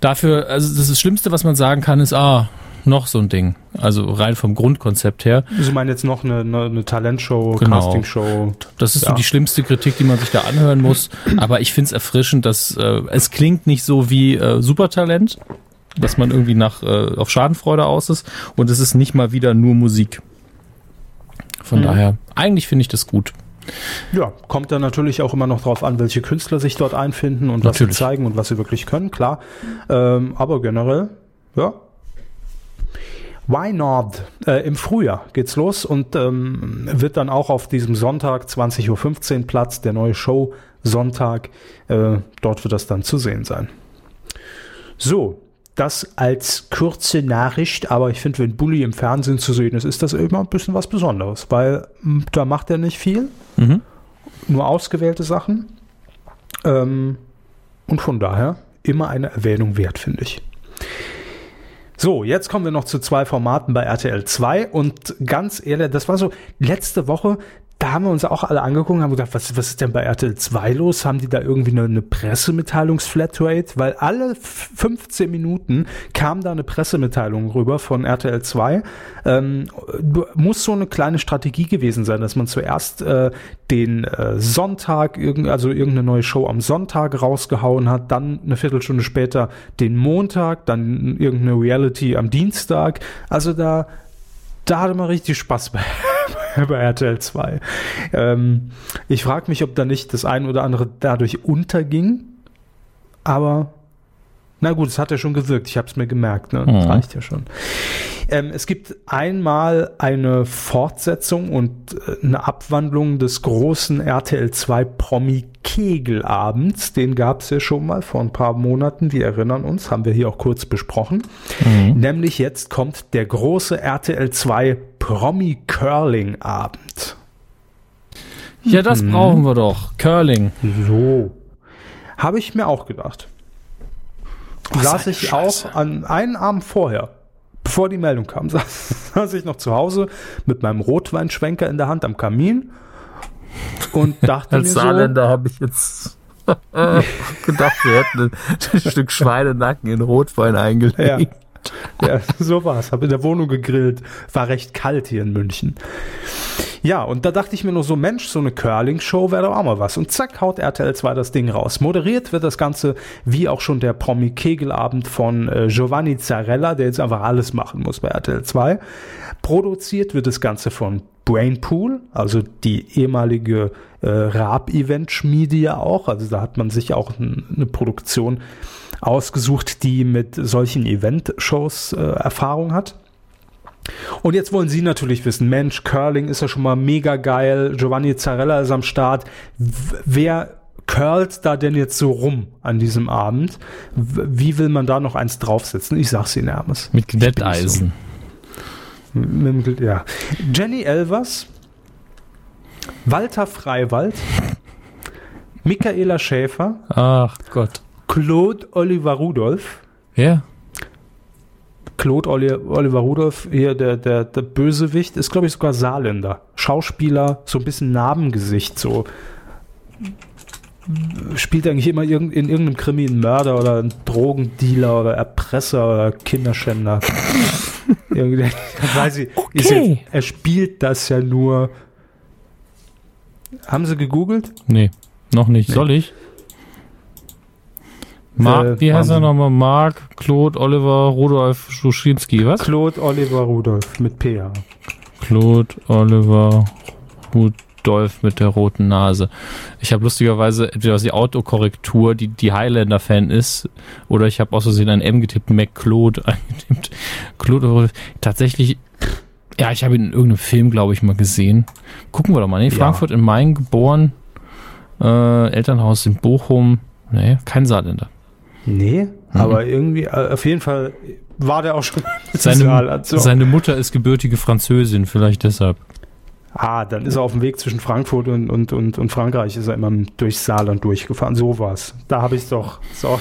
dafür, also das, ist das Schlimmste, was man sagen kann, ist, ah, noch so ein Ding. Also rein vom Grundkonzept her. Sie meinen jetzt noch eine, eine, eine Talentshow, genau. Castingshow? Das ist ja. so die schlimmste Kritik, die man sich da anhören muss. Aber ich finde es erfrischend, dass äh, es klingt nicht so wie äh, Supertalent, dass man irgendwie nach äh, auf Schadenfreude aus ist. Und es ist nicht mal wieder nur Musik. Von mhm. daher, eigentlich finde ich das gut. Ja, kommt dann natürlich auch immer noch drauf an, welche Künstler sich dort einfinden und natürlich. was sie zeigen und was sie wirklich können, klar. Ähm, aber generell, ja. Why not? Äh, Im Frühjahr geht's los und ähm, wird dann auch auf diesem Sonntag 20.15 Uhr Platz, der neue Show Sonntag. Äh, dort wird das dann zu sehen sein. So, das als kurze Nachricht, aber ich finde, wenn Bully im Fernsehen zu sehen ist, ist das immer ein bisschen was Besonderes, weil hm, da macht er nicht viel, mhm. nur ausgewählte Sachen. Ähm, und von daher immer eine Erwähnung wert, finde ich. So, jetzt kommen wir noch zu zwei Formaten bei RTL 2 und ganz ehrlich, das war so letzte Woche, da haben wir uns auch alle angeguckt haben gedacht, was, was ist denn bei RTL 2 los? Haben die da irgendwie eine, eine Pressemitteilungsflatrate? Weil alle 15 Minuten kam da eine Pressemitteilung rüber von RTL 2. Ähm, muss so eine kleine Strategie gewesen sein, dass man zuerst äh, den äh, Sonntag, irgend, also irgendeine neue Show am Sonntag rausgehauen hat, dann eine Viertelstunde später den Montag, dann irgendeine Reality am Dienstag. Also da, da hatte man richtig Spaß bei. bei RTL 2. Ähm, ich frage mich, ob da nicht das ein oder andere dadurch unterging. Aber na gut, es hat ja schon gewirkt. Ich habe es mir gemerkt. Ne? Das mhm. reicht ja schon. Ähm, es gibt einmal eine Fortsetzung und äh, eine Abwandlung des großen RTL 2 Promi Kegelabends. Den gab es ja schon mal vor ein paar Monaten. Wir erinnern uns, haben wir hier auch kurz besprochen. Mhm. Nämlich jetzt kommt der große RTL 2 Promi Curling Abend. Ja, das mhm. brauchen wir doch. Curling. So. Habe ich mir auch gedacht. Was Saß ich auch an einen Abend vorher bevor die Meldung kam, saß, saß ich noch zu Hause mit meinem Rotweinschwenker in der Hand am Kamin und dachte Als mir Saarländer so, habe ich jetzt gedacht, wir hätten ein Stück Schweinenacken in Rotwein eingelegt. Ja. Ja, so war's. Habe in der Wohnung gegrillt. War recht kalt hier in München. Ja, und da dachte ich mir nur so, Mensch, so eine Curling-Show wäre doch auch mal was. Und zack, haut RTL 2 das Ding raus. Moderiert wird das Ganze, wie auch schon der Promi-Kegelabend von äh, Giovanni Zarella, der jetzt einfach alles machen muss bei RTL 2. Produziert wird das Ganze von Brainpool, also die ehemalige äh, Raab-Event-Schmiede ja auch. Also da hat man sich auch eine Produktion ausgesucht, die mit solchen Event-Shows äh, Erfahrung hat. Und jetzt wollen Sie natürlich wissen, Mensch, Curling ist ja schon mal mega geil, Giovanni Zarella ist am Start. Wer curlt da denn jetzt so rum an diesem Abend? Wie will man da noch eins draufsetzen? Ich sag's Ihnen, Hermes. Mit Glätteisen. So. Ja. Jenny Elvers, Walter Freiwald, Michaela Schäfer. Ach Gott. Claude Oliver Rudolph. Ja. Claude Oliver Rudolph, hier der, der, der Bösewicht, ist glaube ich sogar Saarländer. Schauspieler, so ein bisschen Narbengesicht, so. Spielt eigentlich immer in irgendeinem Krimi einen Mörder oder einen Drogendealer oder Erpresser oder Kinderschänder. Weiß ich, okay. jetzt, er spielt das ja nur. Haben Sie gegoogelt? Nee. Noch nicht. Nee. Soll ich? Mark, Äh, wie heißt er nochmal? Mark, Claude, Oliver, Rudolf, Schuschinski, was? Claude Oliver Rudolph mit PH. Claude, Oliver, Rudolf mit der roten Nase. Ich habe lustigerweise entweder aus die Autokorrektur, die die Highlander-Fan ist, oder ich habe aus Versehen ein M getippt, McClaude eingetippt. Claude, Rudolph. tatsächlich, ja, ich habe ihn in irgendeinem Film, glaube ich, mal gesehen. Gucken wir doch mal. Nee, Ja. Frankfurt in Main geboren, äh, Elternhaus in Bochum. Nee, kein Saarländer. Nee, aber irgendwie, äh, auf jeden Fall war der auch schon Seine, seine Mutter ist gebürtige Französin, vielleicht deshalb. Ah, dann ist er auf dem Weg zwischen Frankfurt und, und, und, und Frankreich, ist er immer durchs Saarland durchgefahren. So war's. Da habe ich doch. So.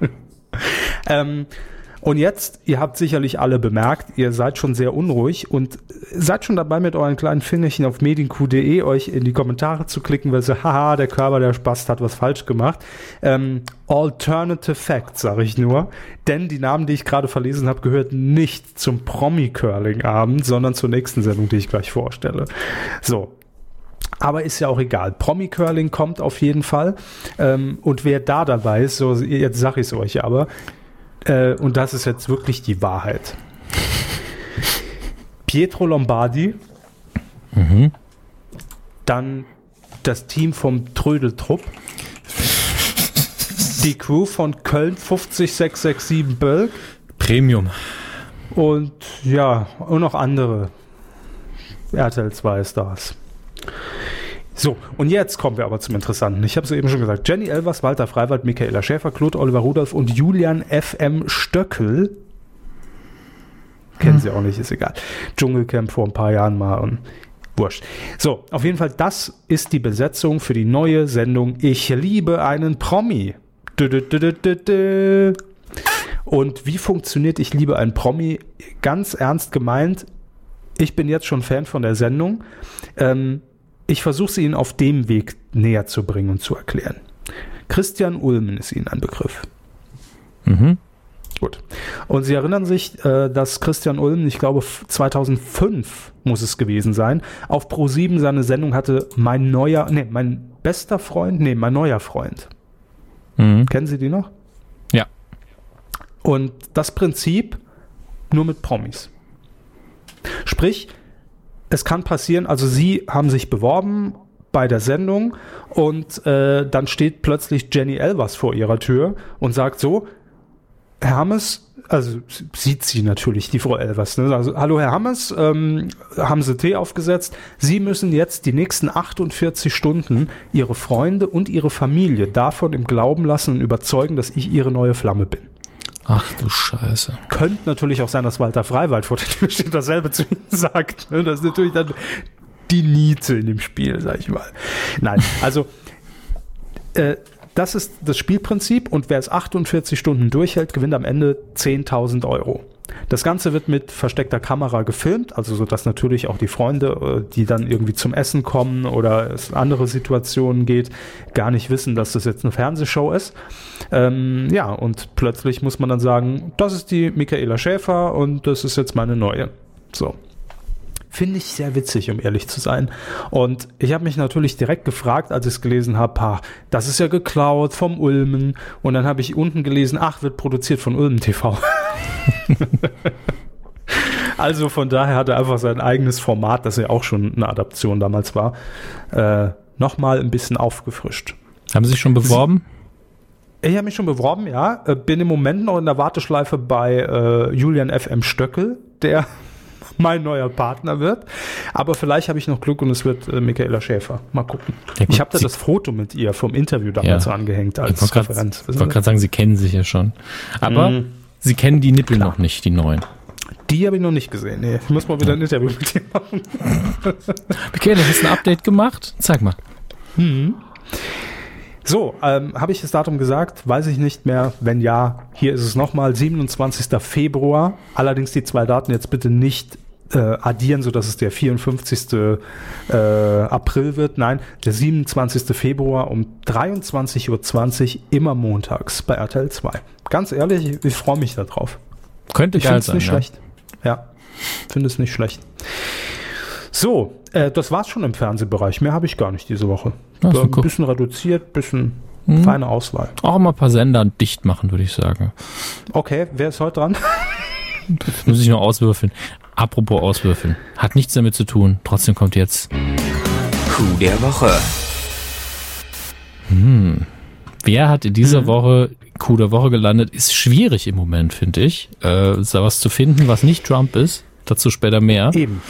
ähm, und jetzt, ihr habt sicherlich alle bemerkt, ihr seid schon sehr unruhig und seid schon dabei, mit euren kleinen Fingerchen auf medienq.de euch in die Kommentare zu klicken, weil so, haha, der Körper, der Spaß hat was falsch gemacht. Ähm, Alternative Facts, sage ich nur. Denn die Namen, die ich gerade verlesen habe, gehörten nicht zum Promi-Curling-Abend, sondern zur nächsten Sendung, die ich gleich vorstelle. So, aber ist ja auch egal. Promi-Curling kommt auf jeden Fall. Ähm, und wer da dabei ist, so, jetzt sage ich es euch aber, äh, und das ist jetzt wirklich die Wahrheit. Pietro Lombardi, dann das Team vom Trödeltrupp, die Crew von Köln 50667 Bölk Premium. und ja, und noch andere RTL 2 Stars. So, und jetzt kommen wir aber zum Interessanten. Ich habe es eben schon gesagt. Jenny Elvers, Walter Freiwald, Michaela Schäfer, Claude Oliver Rudolph und Julian FM Stöckel. Kennen sie auch nicht, ist egal. Dschungelcamp vor ein paar Jahren mal und wurscht. So, auf jeden Fall, das ist die Besetzung für die neue Sendung Ich liebe einen Promi. Dü, dü, dü. Und wie funktioniert Ich liebe einen Promi? Ganz ernst gemeint, ich bin jetzt schon Fan von der Sendung. Ähm, ich versuche sie Ihnen auf dem Weg näher zu bringen und zu erklären. Christian Ulmen ist Ihnen ein Begriff. Mhm. Gut. Und Sie erinnern sich, äh, dass Christian Ulmen, ich glaube f- 2005 muss es gewesen sein, auf Pro7 seine Sendung hatte, mein neuer, nee, mein bester Freund, nee, mein neuer Freund. Mhm. Kennen Sie die noch? Ja. Und das Prinzip nur mit Promis. Sprich, es kann passieren, also Sie haben sich beworben bei der Sendung und äh, dann steht plötzlich Jenny Elvers vor Ihrer Tür und sagt so, Herr Hammes, also sieht sie natürlich, die Frau Elvers, ne? also hallo Herr Hammes, ähm, haben Sie Tee aufgesetzt, Sie müssen jetzt die nächsten 48 Stunden Ihre Freunde und Ihre Familie davon im Glauben lassen und überzeugen, dass ich Ihre neue Flamme bin. Ach du Scheiße. Könnte natürlich auch sein, dass Walter Freiwald vor der Tür steht, dasselbe zu ihm sagt. Das ist natürlich dann die Niete in dem Spiel, sag ich mal. Nein, also äh, das ist das Spielprinzip und wer es 48 Stunden durchhält, gewinnt am Ende 10.000 Euro. Das Ganze wird mit versteckter Kamera gefilmt, also so dass natürlich auch die Freunde, äh, die dann irgendwie zum Essen kommen oder es andere Situationen geht, gar nicht wissen, dass das jetzt eine Fernsehshow ist. Ähm, ja, und plötzlich muss man dann sagen, das ist die Michaela Schäfer und das ist jetzt meine neue. So. Finde ich sehr witzig, um ehrlich zu sein. Und ich habe mich natürlich direkt gefragt, als ich es gelesen habe, ha, das ist ja geklaut vom Ulmen. Und dann habe ich unten gelesen, ach, wird produziert von Ulmen TV. also von daher hat er einfach sein eigenes Format, das ja auch schon eine Adaption damals war, äh, nochmal ein bisschen aufgefrischt. Haben Sie sich schon beworben? Ich habe mich schon beworben, ja. Äh, Bin im Moment noch in der Warteschleife bei äh, Julian FM Stöckel, der mein neuer Partner wird. Aber vielleicht habe ich noch Glück und es wird äh, Michaela Schäfer. Mal gucken. Ja, ich habe da das Foto mit ihr vom Interview damals Ja. angehängt Ich als wollte gerade Referenz. Wissen wollt Sie? grad sagen, Sie kennen sich ja schon. Aber Mhm. Sie kennen die Nippel noch nicht, die neuen. Die habe ich noch nicht gesehen. Nee, ich muss mal wieder ein Interview mit ihr machen. Okay, du hast ein Update gemacht. Zeig mal. So, ähm, habe ich das Datum gesagt? Weiß ich nicht mehr. Wenn ja, hier ist es nochmal, 27. Februar. Allerdings die zwei Daten jetzt bitte nicht äh, addieren, sodass es der 54. Äh, April wird. Nein, der 27. Februar um 23.20 Uhr immer montags bei RTL 2. Ganz ehrlich, ich, ich freue mich darauf. Könnte Ich finde es nicht ja. schlecht. Ja, finde es nicht schlecht. So, Äh, das war's schon im Fernsehbereich. Mehr habe ich gar nicht diese Woche. Ach so, ein guck. bisschen reduziert, bisschen Hm. feine Auswahl. Auch mal ein paar Sender dicht machen, würde ich sagen. Okay, wer ist heute dran? Das muss ich noch auswürfeln. Apropos auswürfeln. Hat nichts damit zu tun. Trotzdem kommt jetzt. Coup der Woche. Wer hat in dieser Woche Coup der Woche gelandet? Ist schwierig im Moment, finde ich. Äh, da was zu finden, was nicht Trump ist. Dazu später mehr. Eben.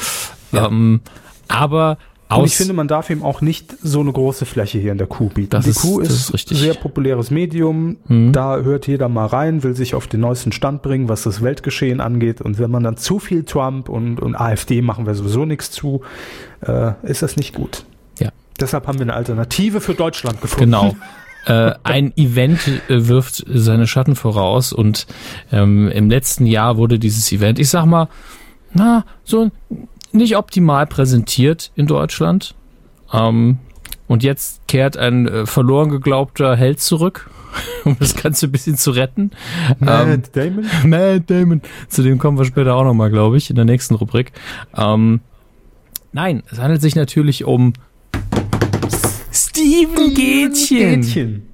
Ja. Ähm, aber Und aus ich finde, man darf ihm auch nicht so eine große Fläche hier in der Kuh bieten. Das die ist- Kuh das ist, ist richtig. sehr populäres Medium. Mhm. Da hört jeder mal rein, will sich auf den neuesten Stand bringen, was das Weltgeschehen angeht. Und wenn man dann zu viel Trump und, und AfD machen wir sowieso nichts zu, äh, ist das nicht gut. Ja. Deshalb haben wir eine Alternative für Deutschland gefunden. Genau. Äh, ein Event äh, wirft seine Schatten voraus und ähm, im letzten Jahr wurde dieses Event, ich sag mal, na, so nicht optimal präsentiert in Deutschland. Ähm, und jetzt kehrt ein äh, verloren geglaubter Held zurück, um das Ganze ein bisschen zu retten. Ähm, Matt Damon? Matt Damon. Zu dem kommen wir später auch nochmal, glaube ich, in der nächsten Rubrik. Ähm, nein, es handelt sich natürlich um Steven Gätchen. Gätchen.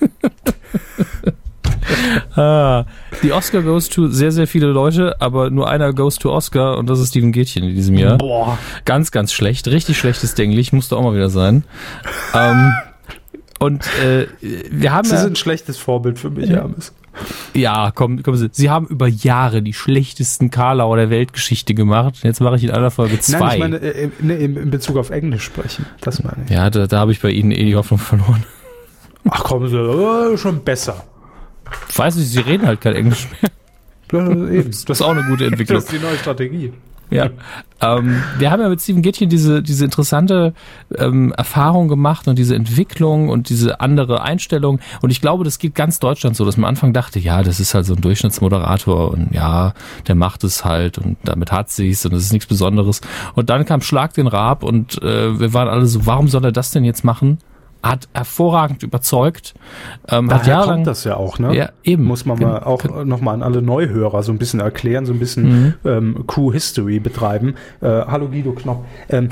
Ah, die Oscar goes to sehr, sehr viele Leute, aber nur einer goes to Oscar und das ist Steven Gätchen in diesem Jahr. Boah. Ganz, ganz schlecht. Richtig schlechtes Englisch. Musste auch mal wieder sein. ähm, und äh, wir haben Sie ja, sind ein schlechtes Vorbild für mich, Hermes. ja, kommen, kommen Sie. Sie haben über Jahre die schlechtesten Karlauer der Weltgeschichte gemacht. Jetzt mache ich in einer Folge zwei. Nein, ich meine, äh, in, in Bezug auf Englisch sprechen. Das meine ich. ja, da, da habe ich bei Ihnen eh die Hoffnung verloren. Ach komm, so, äh, schon besser. Ich weiß nicht, Sie reden halt kein Englisch mehr. Das ist auch eine gute Entwicklung. Das ist die neue Strategie. Ja. ähm, wir haben ja mit Steven Gätchen diese, diese interessante ähm, Erfahrung gemacht und diese Entwicklung und diese andere Einstellung. Und ich glaube, das geht ganz Deutschland so, dass man am Anfang dachte, ja, das ist halt so ein Durchschnittsmoderator und ja, der macht es halt und damit hat sie's und das ist nichts Besonderes. Und dann kam Schlag den Raab und äh, wir waren alle so, warum soll er das denn jetzt machen? Hat hervorragend überzeugt. Ähm, hat Daher jahrelang, kommt das ja auch, ne? Ja, eben. Muss man mal auch nochmal an alle Neuhörer so ein bisschen erklären, so ein bisschen Mhm. ähm, Q-History betreiben. Äh, hallo Guido Knopp. Ähm,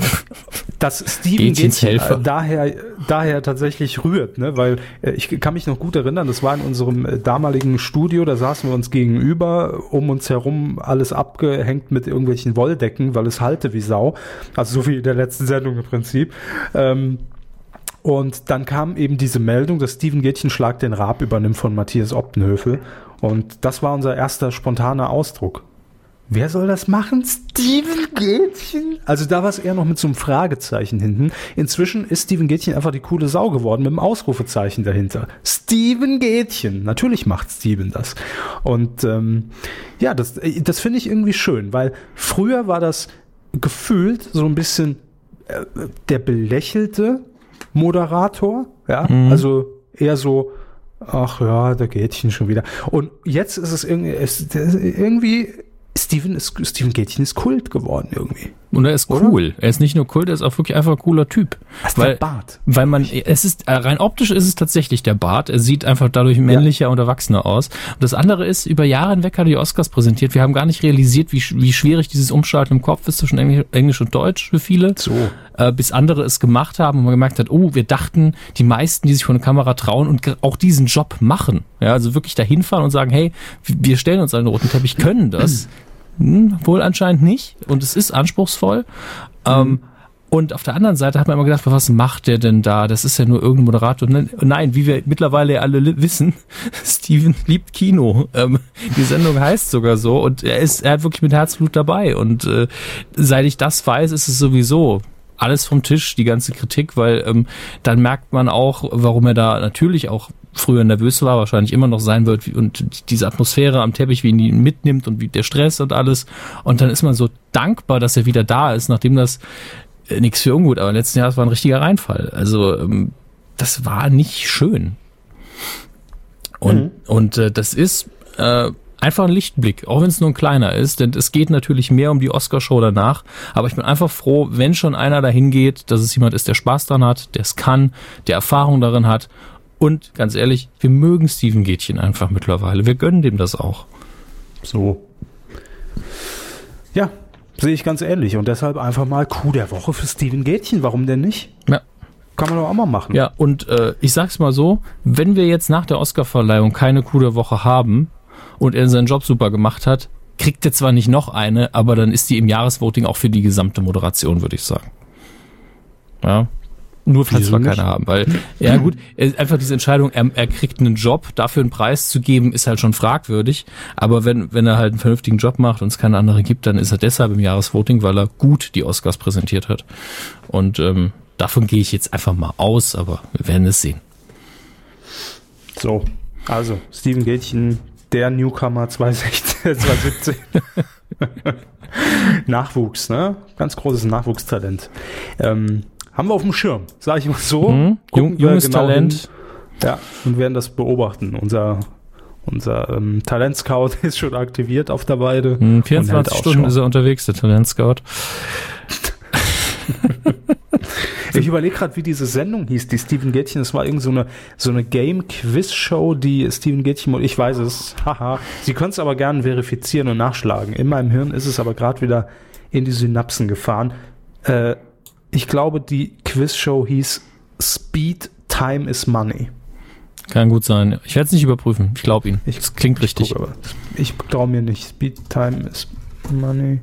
dass Steven Helfer. äh, daher, daher tatsächlich rührt, ne? Weil äh, ich kann mich noch gut erinnern, das war in unserem äh, damaligen Studio, da saßen wir uns gegenüber, um uns herum alles abgehängt mit irgendwelchen Wolldecken, weil es halte wie Sau. Also so wie in der letzten Sendung im Prinzip. Ähm, und dann kam eben diese Meldung, dass Steven Gätchen Schlag den Raab übernimmt von Matthias Optenhöfel. Und das war unser erster spontaner Ausdruck. Wer soll das machen? Steven Gätchen? Also da war es eher noch mit so einem Fragezeichen hinten. Inzwischen ist Steven Gätchen einfach die coole Sau geworden mit einem Ausrufezeichen dahinter. Steven Gätchen. Natürlich macht Steven das. Und ähm, ja, das, das finde ich irgendwie schön, weil früher war das gefühlt so ein bisschen äh, der belächelte Moderator, ja, also eher so, ach ja, da Gätchen schon wieder. Und jetzt ist es irgendwie, das- irgendwie Steven ist, Steven Gätchen ist Kult geworden irgendwie. Und er ist Oder? cool. Er ist nicht nur Kult, er ist auch wirklich einfach ein cooler Typ. Was weil, der Bart? Weil man, es ist, äh, rein optisch ist es tatsächlich der Bart. Er sieht einfach dadurch männlicher und erwachsener aus. Und das andere ist, über Jahre hinweg hat er die Oscars präsentiert. Wir haben gar nicht realisiert, wie, wie schwierig dieses Umschalten im Kopf ist zwischen Englisch, Englisch und Deutsch für viele. So. Äh, bis andere es gemacht haben und man gemerkt hat, oh, wir dachten, die meisten, die sich vor eine Kamera trauen und auch diesen Job machen. Ja, also wirklich dahin fahren und sagen, hey, wir stellen uns einen roten Teppich, können das. Hm, wohl anscheinend nicht. Und es ist anspruchsvoll. Ähm, und auf der anderen Seite hat man immer gedacht, was macht der denn da? Das ist ja nur irgendein Moderator. Nein, wie wir mittlerweile alle wissen, Steven liebt Kino. Ähm, die Sendung heißt sogar so und er ist, er hat wirklich mit Herzblut dabei. Und äh, seit ich das weiß, ist es sowieso alles vom Tisch, die ganze Kritik, weil ähm, dann merkt man auch, warum er da natürlich auch früher nervös war, wahrscheinlich immer noch sein wird wie- und diese Atmosphäre am Teppich, wie ihn die mitnimmt und wie der Stress und alles. Und dann ist man so dankbar, dass er wieder da ist, nachdem das äh, nichts für ungut, aber letzten Jahr war ein richtiger Reinfall. Also ähm, das war nicht schön. Und, und äh, das ist äh, einfach ein Lichtblick, auch wenn es nur ein kleiner ist, denn es geht natürlich mehr um die Oscarshow danach. Aber ich bin einfach froh, wenn schon einer dahin geht, dass es jemand ist, der Spaß dran hat, der es kann, der Erfahrung darin hat. Und ganz ehrlich, wir mögen Steven Gätchen einfach mittlerweile. Wir gönnen dem das auch. So. Ja, sehe ich ganz ähnlich. Und deshalb einfach mal Coup der Woche für Steven Gätchen. Warum denn nicht? Ja. Kann man doch auch mal machen. Ja, und äh, ich sag's mal so, wenn wir jetzt nach der Oscarverleihung keine Coup der Woche haben und er seinen Job super gemacht hat, kriegt er zwar nicht noch eine, aber dann ist die im Jahresvoting auch für die gesamte Moderation, würde ich sagen. Ja. Nur falls wir keine haben, weil, ja gut, er- einfach diese Entscheidung, er, er kriegt einen Job, dafür einen Preis zu geben, ist halt schon fragwürdig. Aber wenn, wenn er halt einen vernünftigen Job macht und es keine andere gibt, dann ist er deshalb im Jahresvoting, weil er gut die Oscars präsentiert hat. Und ähm, davon gehe ich jetzt einfach mal aus, aber wir werden es sehen. So, also Steven Gätchen, der Newcomer 2016, 2017. Nachwuchs, ne? Ganz großes Nachwuchstalent. Ähm, haben wir auf dem Schirm, sage ich mal so. Mhm. Jung, junges genau Talent. hin. Ja, und werden das beobachten. Unser, unser ähm, Talentscout ist schon aktiviert auf der Weide. Hm, hält 24 Ausschau. Stunden ist er unterwegs, der Talentscout. Ich überlege gerade, wie diese Sendung hieß, die Steven Gätchen. Das war irgend so eine, so eine Game-Quiz-Show, die Steven Gätchen, ich weiß es, haha. Sie können es aber gerne verifizieren und nachschlagen. In meinem Hirn ist es aber gerade wieder in die Synapsen gefahren. Äh, ich glaube, die Quiz-Show hieß Speed Time is Money. Kann gut sein. Ich werde es nicht überprüfen. Ich glaube ihn. Ich- das klingt richtig. Guck, aber ich traue mir nicht. Speed Time is Money.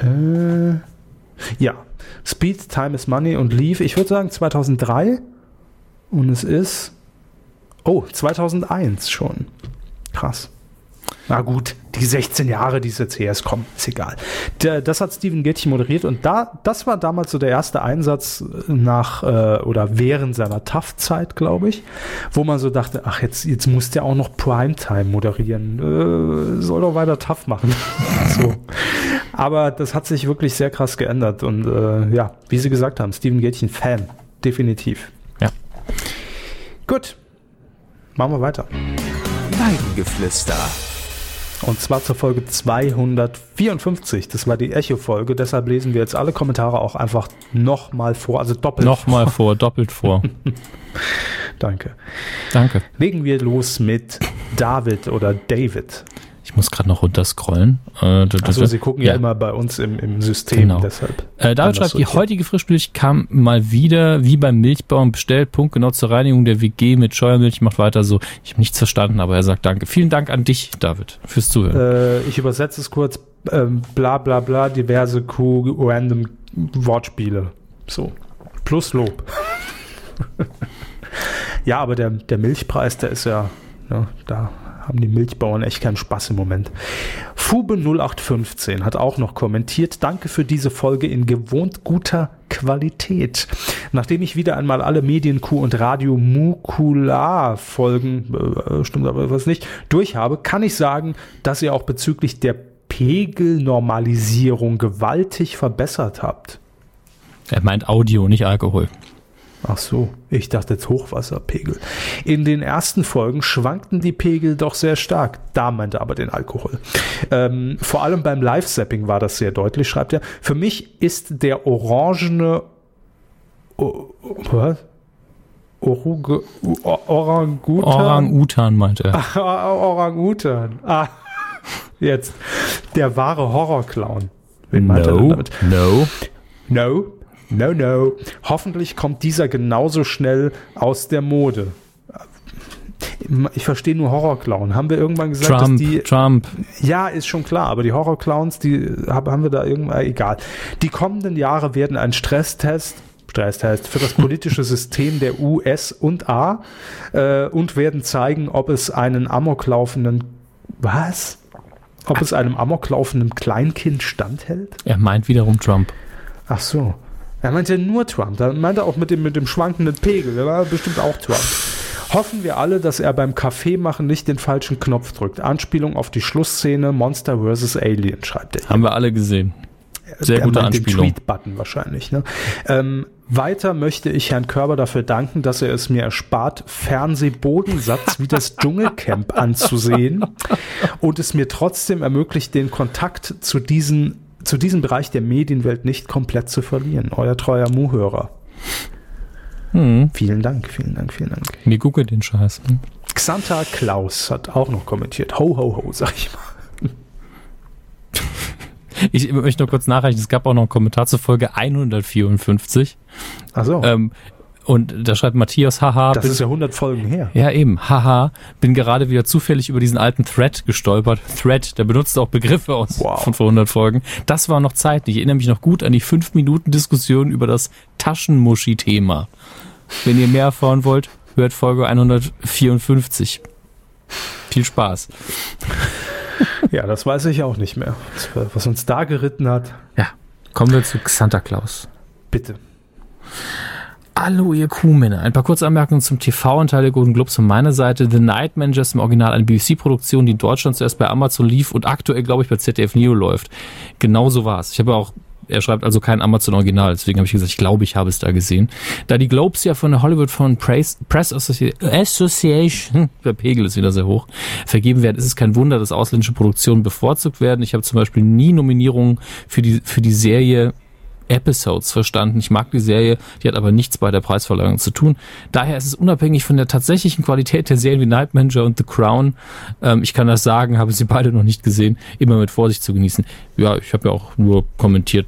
Äh, ja, Speed Time is Money und lief, ich würde sagen 2003 und es ist, oh, 2001 schon. Krass. Na gut, die 16 Jahre, die es jetzt her ist, komm, ist egal. Der, das hat Steven Gätchen moderiert und da, das war damals so der erste Einsatz nach äh, oder während seiner Tough-Zeit, glaube ich, wo man so dachte, ach, jetzt, jetzt muss der auch noch Primetime moderieren. Äh, soll doch weiter tough machen. so. Aber das hat sich wirklich sehr krass geändert und äh, ja, wie Sie gesagt haben, Steven Gätchen Fan, definitiv. Ja. Gut, machen wir weiter. Weidengeflüster. Und zwar zur Folge 254. Das war die Echo-Folge. Deshalb lesen wir jetzt alle Kommentare auch einfach nochmal vor, also doppelt. Nochmal vor, doppelt vor. Danke. Danke. Legen wir los mit David oder David. Ich muss gerade noch runterscrollen. Äh, Also Sie gucken ja, immer bei uns im, im System, Genau. deshalb. Äh, David schreibt, die heutige Frischmilch kam mal wieder wie beim Milchbauern bestellt. Punkt genau zur Reinigung der WG mit Scheuermilch. Macht weiter so. Ich habe nichts verstanden, aber er sagt Danke. Vielen Dank an dich, David, fürs Zuhören. Äh, ich übersetze es kurz. Ähm, bla bla bla, diverse Q, random Wortspiele. So. Plus Lob. ja, aber der, der Milchpreis, der ist ja, ne, da haben die Milchbauern echt keinen Spaß im Moment. Fube 0815 hat auch noch kommentiert, danke für diese Folge in gewohnt guter Qualität. Nachdem ich wieder einmal alle Medien-Q und Radio Mukular Folgen, äh, stimmt aber was nicht, durch kann ich sagen, dass ihr auch bezüglich der Pegelnormalisierung gewaltig verbessert habt. er meint Audio, nicht Alkohol. Ach so, ich dachte jetzt Hochwasserpegel. In den ersten Folgen schwankten die Pegel doch sehr stark. Da meinte aber den Alkohol. Ähm, vor allem beim Live-Zapping war das sehr deutlich, schreibt er. Für mich ist der orangene o was? Orangutan? Orang-Utan meint er. Orangutan. Ah, jetzt. Der wahre Horrorclown. Wen meint er no, damit? no. No, no, no. Hoffentlich kommt dieser genauso schnell aus der Mode. Ich verstehe nur Horrorclown. Haben wir irgendwann gesagt, Trump, dass die. Trump. Ja, ist schon klar, aber die Horrorclowns, die hab- haben wir da irgendwann. Egal. Die kommenden Jahre werden ein Stresstest. Stresstest für das politische System der US und A äh, und werden zeigen, ob es einen amoklaufenden was? Ob es einem amoklaufenden Kleinkind standhält? Er meint wiederum Trump. Ach so. Er meinte nur Trump. Da meinte er auch mit dem, mit dem schwankenden Pegel. Der war bestimmt auch Trump. Hoffen wir alle, dass er beim Kaffeemachen nicht den falschen Knopf drückt. Anspielung auf die Schlussszene Monster vs. Alien, schreibt er. hier. Haben wir alle gesehen. Sehr Er gute Anspielung. Den Tweet-Button wahrscheinlich. Ne? Ähm, weiter möchte ich Herrn Körber dafür danken, dass er es mir erspart, Fernsehbodensatz wie das Dschungelcamp anzusehen und es mir trotzdem ermöglicht, den Kontakt zu, diesen, zu diesem Bereich der Medienwelt nicht komplett zu verlieren. Euer treuer Muhörer. Hm. Vielen Dank, vielen Dank, vielen Dank. Wie gucke den Scheiß. Hm? Xanta Klaus hat auch noch kommentiert. Ho, ho, ho, sag ich mal. Ich möchte nur kurz nachreichen, es gab auch noch einen Kommentar zur Folge 154. Ach so. Ähm, und da schreibt Matthias, haha. das ist ja 100 Folgen her. Ja, eben, haha, bin gerade wieder zufällig über diesen alten Thread gestolpert. Thread, der benutzt auch Begriffe aus Wow. von vor 100 Folgen. Das war noch Zeit. Ich erinnere mich noch gut an die 5 Minuten Diskussion über das Taschenmuschi-Thema. Wenn ihr mehr erfahren wollt, hört Folge 154. Viel Spaß. Ja, das weiß ich auch nicht mehr. Was- Was uns da geritten hat, Ja, kommen wir zu Santa Claus. bitte. Hallo, ihr Kuhmänner. Ein paar kurze Anmerkungen zum TV-Anteil der Golden Globes von meiner Seite. The Night Manager im Original eine BBC-Produktion, die in Deutschland zuerst bei Amazon lief und aktuell, glaube ich, bei ZDF Neo läuft. Genau so war es. Ich habe auch, er schreibt also kein Amazon-Original, deswegen habe ich gesagt, ich glaube, ich habe es da gesehen. Da die Globes ja von der Hollywood Foreign Press, Press Associ Association, der Pegel ist wieder sehr hoch, vergeben werden, ist es kein Wunder, dass ausländische Produktionen bevorzugt werden. Ich habe zum Beispiel nie Nominierungen für die, für die Serie Episodes verstanden. Ich mag die Serie, die hat aber nichts bei der Preisverleihung zu tun. Daher ist es unabhängig von der tatsächlichen Qualität der Serien wie Night Manager und The Crown. Ähm, ich kann das sagen, habe sie beide noch nicht gesehen, immer mit Vorsicht zu genießen. Ja, ich habe ja auch nur kommentiert,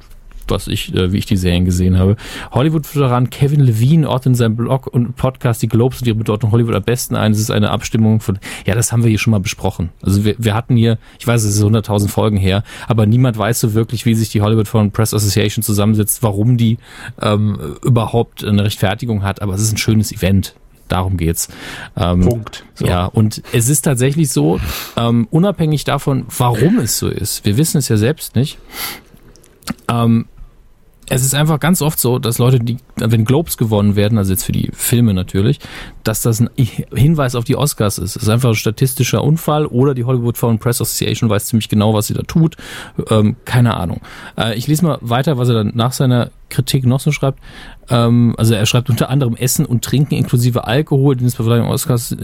was ich, äh, wie ich die Serien gesehen habe. Hollywood-Veteran Kevin Levine ordnet in seinem Blog und Podcast die Globes und ihre Bedeutung Hollywood am besten ein. Es ist eine Abstimmung von, ja, das haben wir hier schon mal besprochen. Also wir, wir hatten hier, ich weiß, es ist 100.000 Folgen her, aber niemand weiß so wirklich, wie sich die Hollywood Foreign Press Association zusammensetzt, warum die ähm, überhaupt eine Rechtfertigung hat, aber es ist ein schönes Event. Darum geht's. Ähm, Punkt. So. Ja, und es ist tatsächlich so, ähm, unabhängig davon, warum es so ist, wir wissen es ja selbst nicht, ähm, es ist einfach ganz oft so, dass Leute, die, wenn Globes gewonnen werden, also jetzt für die Filme natürlich, dass das ein Hinweis auf die Oscars ist. Es ist einfach ein statistischer Unfall oder die Hollywood Foreign Press Association weiß ziemlich genau, was sie da tut. Ähm, keine Ahnung. Äh, ich lese mal weiter, was er dann nach seiner Kritik noch so schreibt. Ähm, also er schreibt unter anderem Essen und Trinken inklusive Alkohol, den es bei Verleihung Oscars äh,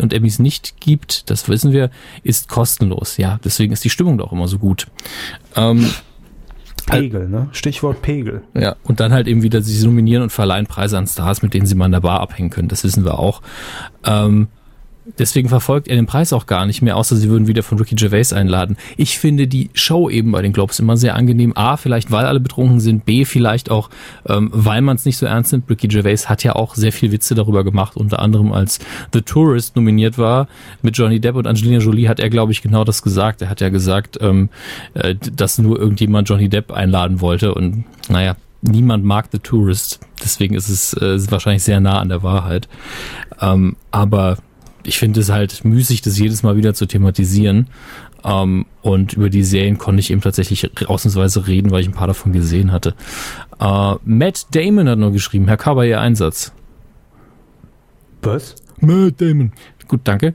und Emmys nicht gibt, das wissen wir, ist kostenlos. Ja, deswegen ist die Stimmung da auch immer so gut. Ähm, Pegel, ne? Stichwort Pegel. ja, und dann halt eben wieder sie nominieren und verleihen Preise an Stars, mit denen sie mal in der Bar abhängen können. Das wissen wir auch. Ähm, deswegen verfolgt er den Preis auch gar nicht mehr, außer sie würden wieder von Ricky Gervais einladen. Ich finde die Show eben bei den Globes immer sehr angenehm. A, vielleicht weil alle betrunken sind. B, vielleicht auch, ähm, weil man es nicht so ernst nimmt. Ricky Gervais hat ja auch sehr viel Witze darüber gemacht, unter anderem als The Tourist nominiert war mit Johnny Depp und Angelina Jolie hat er, glaube ich, genau das gesagt. Er hat ja gesagt, ähm, äh, dass nur irgendjemand Johnny Depp einladen wollte und naja, niemand mag The Tourist. Deswegen ist es äh, ist wahrscheinlich sehr nah an der Wahrheit. Ähm, aber ich finde es halt müßig, das jedes Mal wieder zu thematisieren. Ähm, und über die Serien konnte ich eben tatsächlich ausnahmsweise reden, weil ich ein paar davon gesehen hatte. Äh, Matt Damon hat nur geschrieben, Herr Kaber, Ihr Einsatz. Was? Matt Damon. Gut, danke.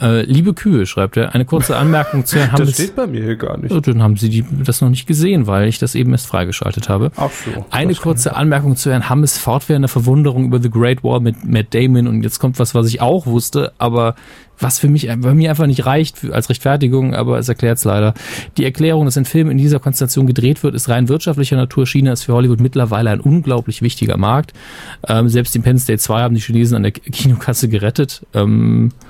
Äh, liebe Kühe, schreibt er, eine kurze Anmerkung zu Herrn Das Hammes. steht bei mir hier gar nicht. Dann haben Sie die, das noch nicht gesehen, weil ich das eben erst freigeschaltet habe. Ach so. Eine Das kurze Anmerkung zu Herrn Hammes fortwährender Verwunderung über The Great Wall mit Matt Damon und jetzt kommt was, was ich auch wusste, aber was für mich bei mir einfach nicht reicht für, als Rechtfertigung, aber es erklärt es leider. Die Erklärung, dass ein Film in dieser Konstellation gedreht wird, ist rein wirtschaftlicher Natur. China ist für Hollywood mittlerweile ein unglaublich wichtiger Markt. Ähm, selbst in Penn State 2 haben die Chinesen an der Kinokasse gerettet. Ähm, das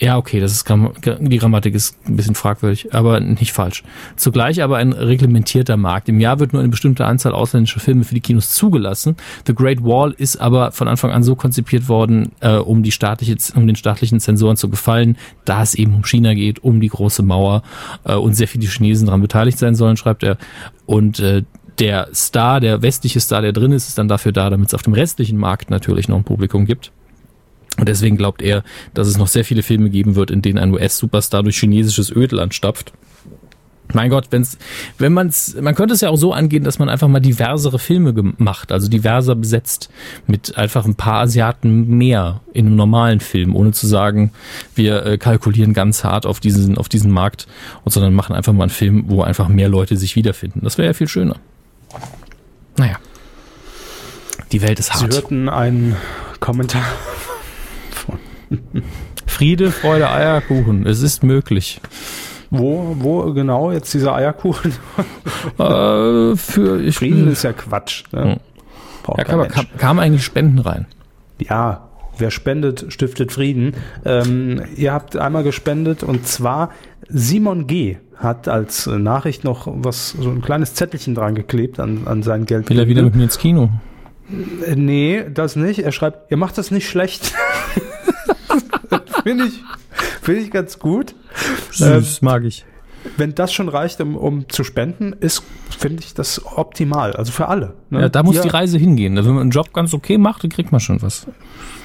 ja, okay, das ist Gramm die Grammatik ist ein bisschen fragwürdig, aber nicht falsch. Zugleich aber ein reglementierter Markt. Im Jahr wird nur eine bestimmte Anzahl ausländischer Filme für die Kinos zugelassen. The Great Wall ist aber von Anfang an so konzipiert worden, äh, um die staatliche, um den staatlichen Zensoren zu gefallen, da es eben um China geht, um die große Mauer äh, und sehr viele Chinesen daran beteiligt sein sollen, schreibt er. Und äh, der Star, der westliche Star, der drin ist, ist dann dafür da, damit es auf dem restlichen Markt natürlich noch ein Publikum gibt. Und deswegen glaubt er, dass es noch sehr viele Filme geben wird, in denen ein US-Superstar durch chinesisches Ödland stapft. Mein Gott, wenn's, wenn man's, man könnte es ja auch so angehen, dass man einfach mal diversere Filme gemacht, also diverser besetzt, mit einfach ein paar Asiaten mehr in einem normalen Film, ohne zu sagen, wir äh, kalkulieren ganz hart auf diesen, auf diesen Markt, und sondern machen einfach mal einen Film, wo einfach mehr Leute sich wiederfinden. Das wäre ja viel schöner. Naja. Die Welt ist Sie hart. hörten einen Kommentar. Friede, Freude, Eierkuchen. Es ist möglich. Wo, wo genau jetzt dieser Eierkuchen? Äh, für ich, Frieden ist ja Quatsch. Ne? Hm. Ja, kam, kam, kam eigentlich Spenden rein. Ja, Wer spendet, stiftet Frieden. Ähm, ihr habt einmal gespendet und zwar Simon G. hat als Nachricht noch was, so ein kleines Zettelchen dran geklebt an, an sein Geld. Will er wieder mit mir ins Kino? Äh, Nee, das nicht. Er schreibt, ihr macht das nicht schlecht. Finde ich, finde ich ganz gut. Ähm, mag ich. wenn das schon reicht, um, um zu spenden, ist, finde ich, das optimal. Also für alle. ne? Ja, da muss Ihr- die Reise hingehen. Wenn man einen Job ganz okay macht, dann kriegt man schon was.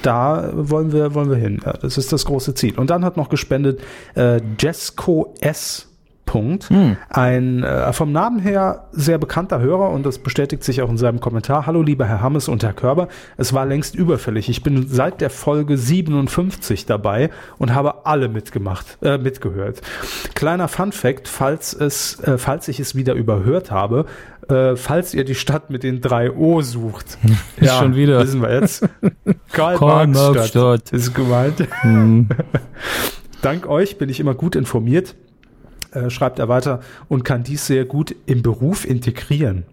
Da wollen wir, wollen wir hin. Ja, das ist das große Ziel. Und dann hat noch gespendet äh, Jesco S. Punkt. Ein äh, vom Namen her sehr bekannter Hörer und das bestätigt sich auch in seinem Kommentar. Hallo lieber Herr Hammes und Herr Körber. Es war längst überfällig. Ich bin seit der Folge 57 dabei und habe alle mitgemacht, äh, mitgehört. Kleiner Fun Fact, falls es, äh, falls ich es wieder überhört habe, äh, falls ihr die Stadt mit den drei O sucht. Schon wieder. Wissen wir jetzt. Karl, Karl-Marx-Stadt. Marx-Stadt ist gemeint. Hm. Dank euch bin ich immer gut informiert, äh, schreibt er weiter, und kann dies sehr gut im Beruf integrieren.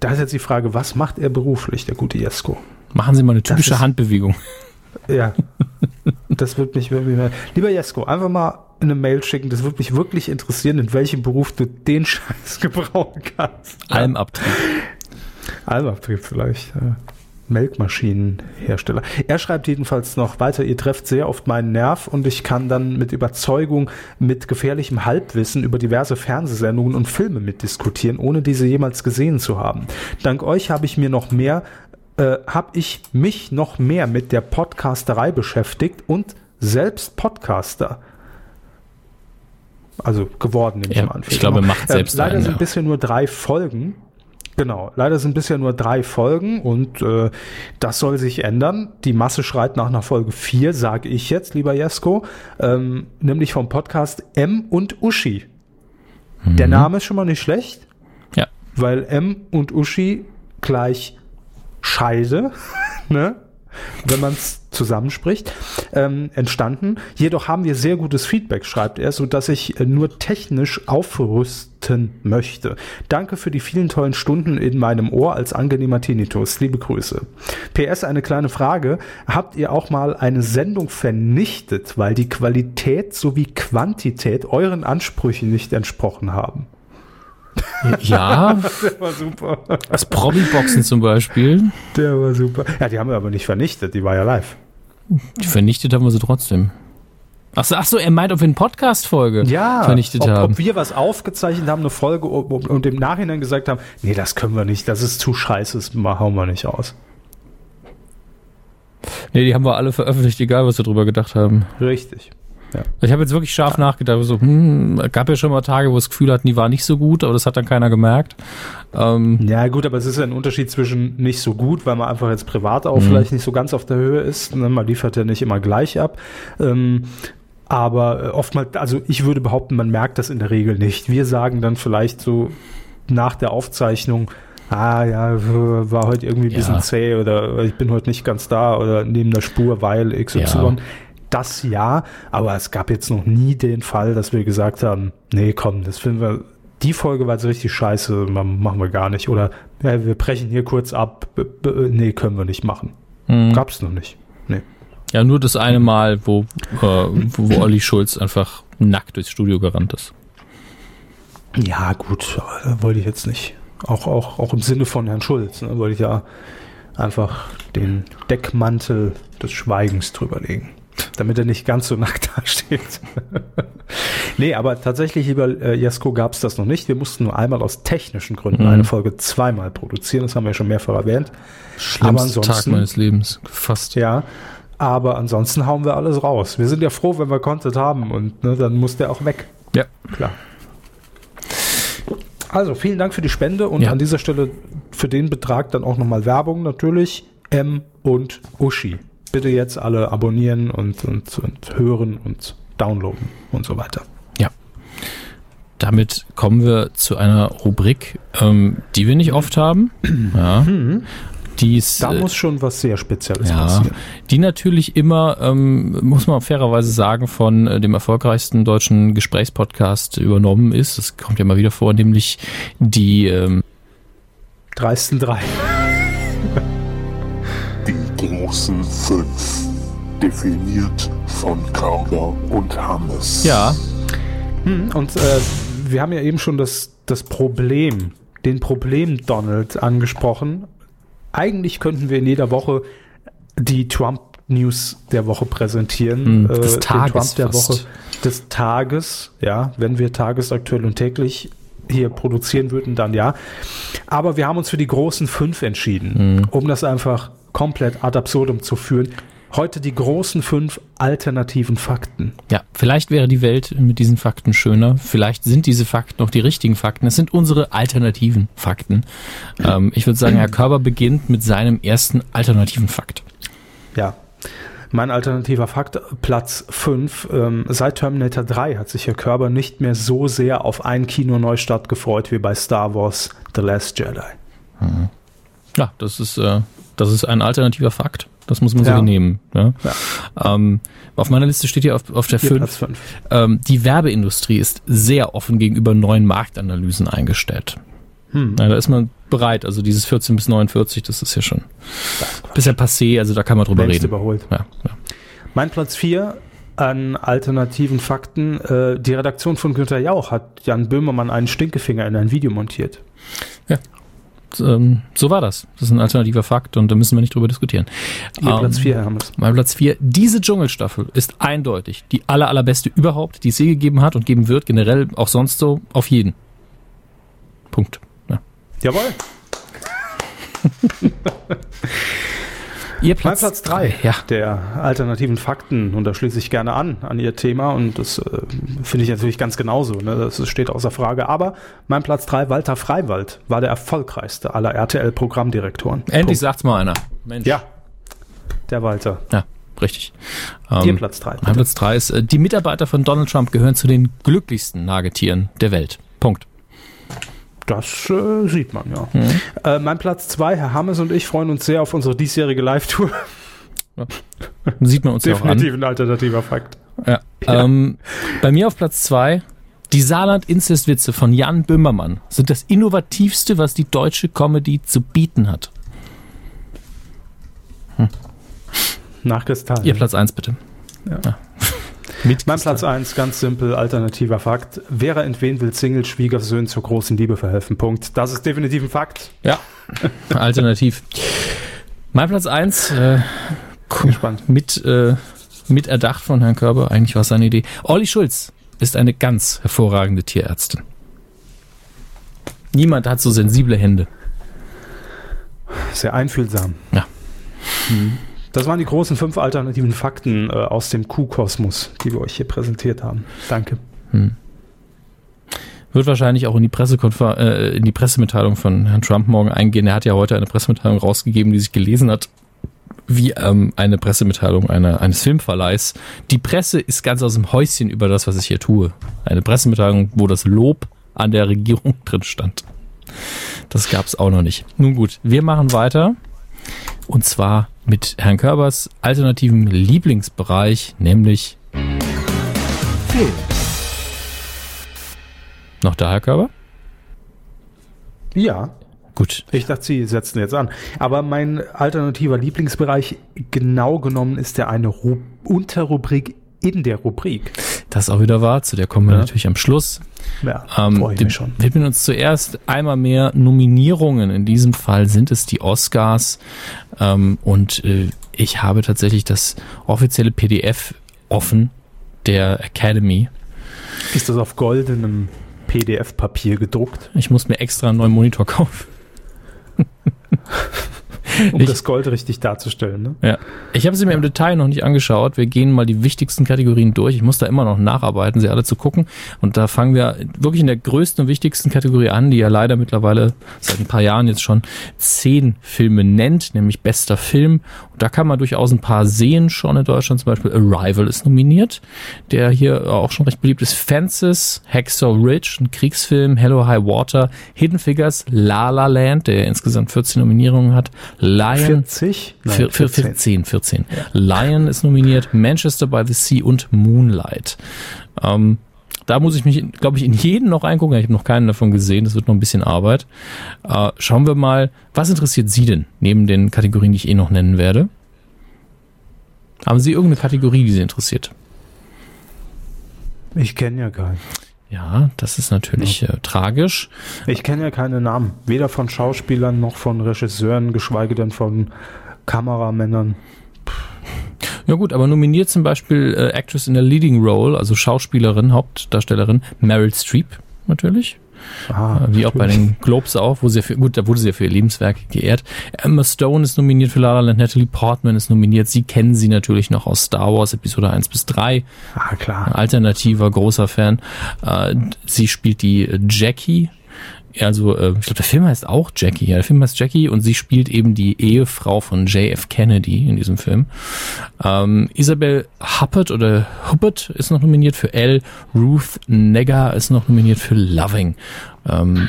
Da ist jetzt die Frage, was macht er beruflich, der gute Jesko? Machen Sie mal eine typische ist- Handbewegung. Ja, das wird mich wirklich mehr. Lieber Jesko, einfach mal eine Mail schicken. Das würde mich wirklich interessieren, in welchem Beruf du den Scheiß gebrauchen kannst. Almabtrieb. Almabtrieb vielleicht. Ja. Melkmaschinenhersteller. Er schreibt jedenfalls noch weiter, ihr trefft sehr oft meinen Nerv und ich kann dann mit Überzeugung, mit gefährlichem Halbwissen über diverse Fernsehsendungen und Filme mitdiskutieren, ohne diese jemals gesehen zu haben. Dank euch habe ich mir noch mehr, äh, habe ich mich noch mehr mit der Podcasterei beschäftigt und selbst Podcaster. Also geworden, nehme Ja, ich mal an. ich glaube, macht Äh, selbst Leider einen, sind ja. bisher nur drei Folgen. Genau, leider sind bisher nur drei Folgen und äh, das soll sich ändern. Die Masse schreit nach einer Folge 4, sage ich jetzt, lieber Jesko, ähm, nämlich vom Podcast M und Uschi. Der Name ist schon mal nicht schlecht, Ja. weil M und Uschi gleich Scheide, ne? wenn man es zusammenspricht, ähm, entstanden. Jedoch haben wir sehr gutes Feedback, schreibt er, so dass ich äh, nur technisch aufrüsten möchte. Danke für die vielen tollen Stunden in meinem Ohr als angenehmer Tinnitus. Liebe Grüße. PS, eine kleine Frage. Habt ihr auch mal eine Sendung vernichtet, weil die Qualität sowie Quantität euren Ansprüchen nicht entsprochen haben? Ja, Der war super. das Promi-Boxen zum Beispiel. Der war super. Ja, die haben wir aber nicht vernichtet, die war ja live. Die vernichtet haben wir sie trotzdem. Ach so, ach so, er meint, ob wir eine Podcast-Folge Ja, vernichtet ob, haben. ob wir was aufgezeichnet haben, eine Folge ob- und im Nachhinein gesagt haben, nee, das können wir nicht, das ist zu scheiße, das hauen wir nicht aus. nee, die haben wir alle veröffentlicht, egal was wir drüber gedacht haben. Richtig. Ich habe jetzt wirklich scharf nachgedacht. So, hm, gab ja schon mal Tage, wo es das Gefühl hatten, die war nicht so gut, aber das hat dann keiner gemerkt. Ähm, Ja, gut, aber es ist ja ein Unterschied zwischen nicht so gut, weil man einfach jetzt privat auch Mhm. vielleicht nicht so ganz auf der Höhe ist. Ne? Man liefert ja nicht immer gleich ab. Ähm, aber äh, oftmals, also ich würde behaupten, man merkt das in der Regel nicht. Wir sagen dann vielleicht so nach der Aufzeichnung, ah ja, war heute irgendwie ein bisschen Ja. zäh oder ich bin heute nicht ganz da oder neben der Spur, weil XY. Ja. Das ja, aber es gab jetzt noch nie den Fall, dass wir gesagt haben, nee, komm, das finden wir, die Folge war jetzt richtig scheiße, ma- machen wir gar nicht. Oder ja, wir brechen hier kurz ab, nee, können wir nicht machen. hm. Gab's noch nicht. Nee. Ja, nur das eine Mal, wo, äh, wo, wo Olli Schulz einfach nackt durchs Studio gerannt ist. Ja, gut, da wollte ich jetzt nicht. Auch, auch, auch im Sinne von Herrn Schulz, ne, wollte ich ja einfach den Deckmantel des Schweigens drüber legen. Damit er nicht ganz so nackt dasteht. nee, aber tatsächlich, lieber äh, Jesko, gab es das noch nicht. Wir mussten nur einmal aus technischen Gründen Mhm. eine Folge zweimal produzieren. Das haben wir ja schon mehrfach erwähnt. Schlimmster Tag meines Lebens. Fast. Ja. Aber ansonsten hauen wir alles raus. Wir sind ja froh, wenn wir Content haben und ne, dann muss der auch weg. Ja. Klar. Also vielen Dank für die Spende und Ja. an dieser Stelle für den Betrag dann auch nochmal Werbung natürlich. M und Uschi. Bitte jetzt alle abonnieren und, und, und hören und downloaden und so weiter. Damit kommen wir zu einer Rubrik, ähm, die wir nicht oft haben. Ja. Die ist, Da äh, muss schon was sehr Spezielles ja, passieren. die natürlich immer, ähm, muss man fairerweise sagen, von äh, dem erfolgreichsten deutschen Gesprächspodcast übernommen ist. Das kommt ja mal wieder vor, nämlich die ähm, Dreisten drei. Die großen fünf. Definiert von Körber und Hammes. Ja. Hm, und äh, wir haben ja eben schon das, das Problem, den Problem Donald angesprochen. Eigentlich könnten wir in jeder Woche die Trump News der Woche präsentieren. Hm, des äh, Tages den Trump der fast. Woche des Tages, ja, wenn wir tagesaktuell und täglich hier produzieren würden, dann ja. Aber wir haben uns für die großen fünf entschieden, um das einfach komplett ad absurdum zu führen. Heute die großen fünf alternativen Fakten. Ja, vielleicht wäre die Welt mit diesen Fakten schöner. Vielleicht sind diese Fakten auch die richtigen Fakten. Es sind unsere alternativen Fakten. Ähm, ich würde sagen, Herr Körber beginnt mit seinem ersten alternativen Fakt. Ja. Mein alternativer Fakt, Platz 5. Ähm, seit Terminator 3 hat sich Herr Körber nicht mehr so sehr auf einen Kinoneustart gefreut wie bei Star Wars The Last Jedi. Ja, das ist, äh, das ist ein alternativer Fakt. Das muss man Ja. so nehmen. Ja. Ähm, auf meiner Liste steht hier auf, auf der Hier 5, Platz 5. ähm, die Werbeindustrie ist sehr offen gegenüber neuen Marktanalysen eingestellt. Hm. Ja, da ist man bereit. Also dieses 14 bis 49, das ist ja schon bisher passé, also da kann man drüber Längst reden. überholt. Ja, ja. Mein Platz 4 an alternativen Fakten. Äh, die Redaktion von Günter Jauch hat Jan Böhmermann einen Stinkefinger in ein Video montiert. Ähm, so war das. Das ist ein alternativer Fakt und da müssen wir nicht drüber diskutieren. Ihr Ähm, Platz 4, Herr Hammes. Mein Platz 4. Diese Dschungelstaffel ist eindeutig die aller, allerbeste überhaupt, die es je gegeben hat und geben wird, generell auch sonst so, auf jeden. Punkt. Ja. Jawohl. Ihr Mein Platz, Platz 3 Ja. der alternativen Fakten und da schließe ich gerne an, an Ihr Thema und das äh, finde ich natürlich ganz genauso, ne? das steht außer Frage. Aber mein Platz 3, Walter Freiwald, war der erfolgreichste aller RTL-Programmdirektoren. Endlich Punkt. sagt's mal einer. Mensch. Ja, der Walter. Ja, richtig. Ihr Ähm, Platz 3. mein Platz 3 ist, äh, die Mitarbeiter von Donald Trump gehören zu den glücklichsten Nagetieren der Welt. Punkt. Das äh, sieht man, ja. Mhm. Äh, mein Platz 2, Herr Hammes und ich freuen uns sehr auf unsere diesjährige Live-Tour. Sieht man uns ja auch an. Definitiv ein alternativer Fakt. Ja. Ja. Ähm, bei mir auf Platz zwei die Saarland-Inzestwitze von Jan Böhmermann sind das innovativste, was die deutsche Comedy zu bieten hat. Nach Kristall. Ihr Platz eins bitte. Ja. Mit Mein Platz 1, ganz simpel, alternativer Fakt. Vera entwen will Single-Schwiegersöhnen zur großen Liebe verhelfen. Punkt. Das ist definitiv ein Fakt. Ja, alternativ. Mein Platz eins äh, Bin gespannt. mit, äh, mit erdacht von Herrn Körber, eigentlich war es seine Idee. Olli Schulz ist eine ganz hervorragende Tierärztin. Niemand hat so sensible Hände. Sehr einfühlsam. Ja. Das waren die großen fünf alternativen Fakten äh, aus dem Kuhkosmos, die wir euch hier präsentiert haben. Danke. Wird wahrscheinlich auch in die, äh, in die Pressemitteilung von Herrn Trump morgen eingehen. Er hat ja heute eine Pressemitteilung rausgegeben, die sich gelesen hat wie ähm, eine Pressemitteilung einer, eines Filmverleihs. Die Presse ist ganz aus dem Häuschen über das, was ich hier tue. Eine Pressemitteilung, wo das Lob an der Regierung drin stand. Das gab es auch noch nicht. Nun gut, wir machen weiter. Und zwar mit Herrn Körbers alternativen Lieblingsbereich, nämlich Film. noch da, Herr Körber? Ja, Gut. ich dachte, Sie setzen jetzt an. Aber mein alternativer Lieblingsbereich, genau genommen, ist der eine Ru Unterrubrik in der Rubrik. Das auch wieder wahr. Zu der kommen wir Ja. natürlich am Schluss. Ja, Ähm, wir schon. widmen uns zuerst einmal mehr Nominierungen. In diesem Fall sind es die Oscars. Ähm, und äh, ich habe tatsächlich das offizielle PDF offen der Academy. Ist das auf goldenem PDF-Papier gedruckt, Ich muss mir extra einen neuen Monitor kaufen. um Ich- das Gold richtig darzustellen? Ne? Ja. Ich habe sie mir im Detail noch nicht angeschaut. Wir gehen mal die wichtigsten Kategorien durch. Ich muss da immer noch nacharbeiten, sie alle zu gucken. Und da fangen wir wirklich in der größten und wichtigsten Kategorie an, die ja leider mittlerweile seit ein paar Jahren jetzt schon zehn Filme nennt, nämlich bester Film. Und da kann man durchaus ein paar sehen schon in Deutschland. Zum Beispiel Arrival ist nominiert, der hier auch schon recht beliebt ist. Fences, Hacksaw Ridge, ein Kriegsfilm, Hello High Water, Hidden Figures, La La Land, der insgesamt 14 Nominierungen hat. Lion, 40? Nein, Vier- vier- 14, 14. Lion ist nominiert, Manchester by the Sea und Moonlight. Ähm, da muss ich mich, glaube ich, in jeden noch reingucken. Ich habe noch keinen davon gesehen. Das wird noch ein bisschen Arbeit. Äh, schauen wir mal, was interessiert Sie denn neben den Kategorien, die ich eh noch nennen werde? Haben Sie irgendeine Kategorie, die Sie interessiert? Ich kenne ja keinen. Ja, das ist natürlich äh, tragisch. Ich kenne ja keine Namen. Weder von Schauspielern noch von Regisseuren, geschweige denn von Kameramännern. Ja gut, aber nominiert zum Beispiel äh, Actress in a Leading Role, also Schauspielerin, Hauptdarstellerin, Meryl Streep natürlich. Ah, wie auch bei den Globes auch, wo sie für, gut, da wurde sie ja für ihr Lebenswerk geehrt. Emma Stone ist nominiert für La La Land, Natalie Portman ist nominiert. Sie kennen sie natürlich noch aus Star Wars Episode 1 bis 3. Ah, klar. Alternativer, großer Fan. Äh, sie spielt die Jackie also äh, ich glaube, der Film heißt auch Jackie. Ja, der Film heißt Jackie und sie spielt eben die Ehefrau von JF Kennedy in diesem Film. Ähm, Isabel Huppert oder Huppert ist noch nominiert für L. Ruth Negga ist noch nominiert für Loving. Ähm,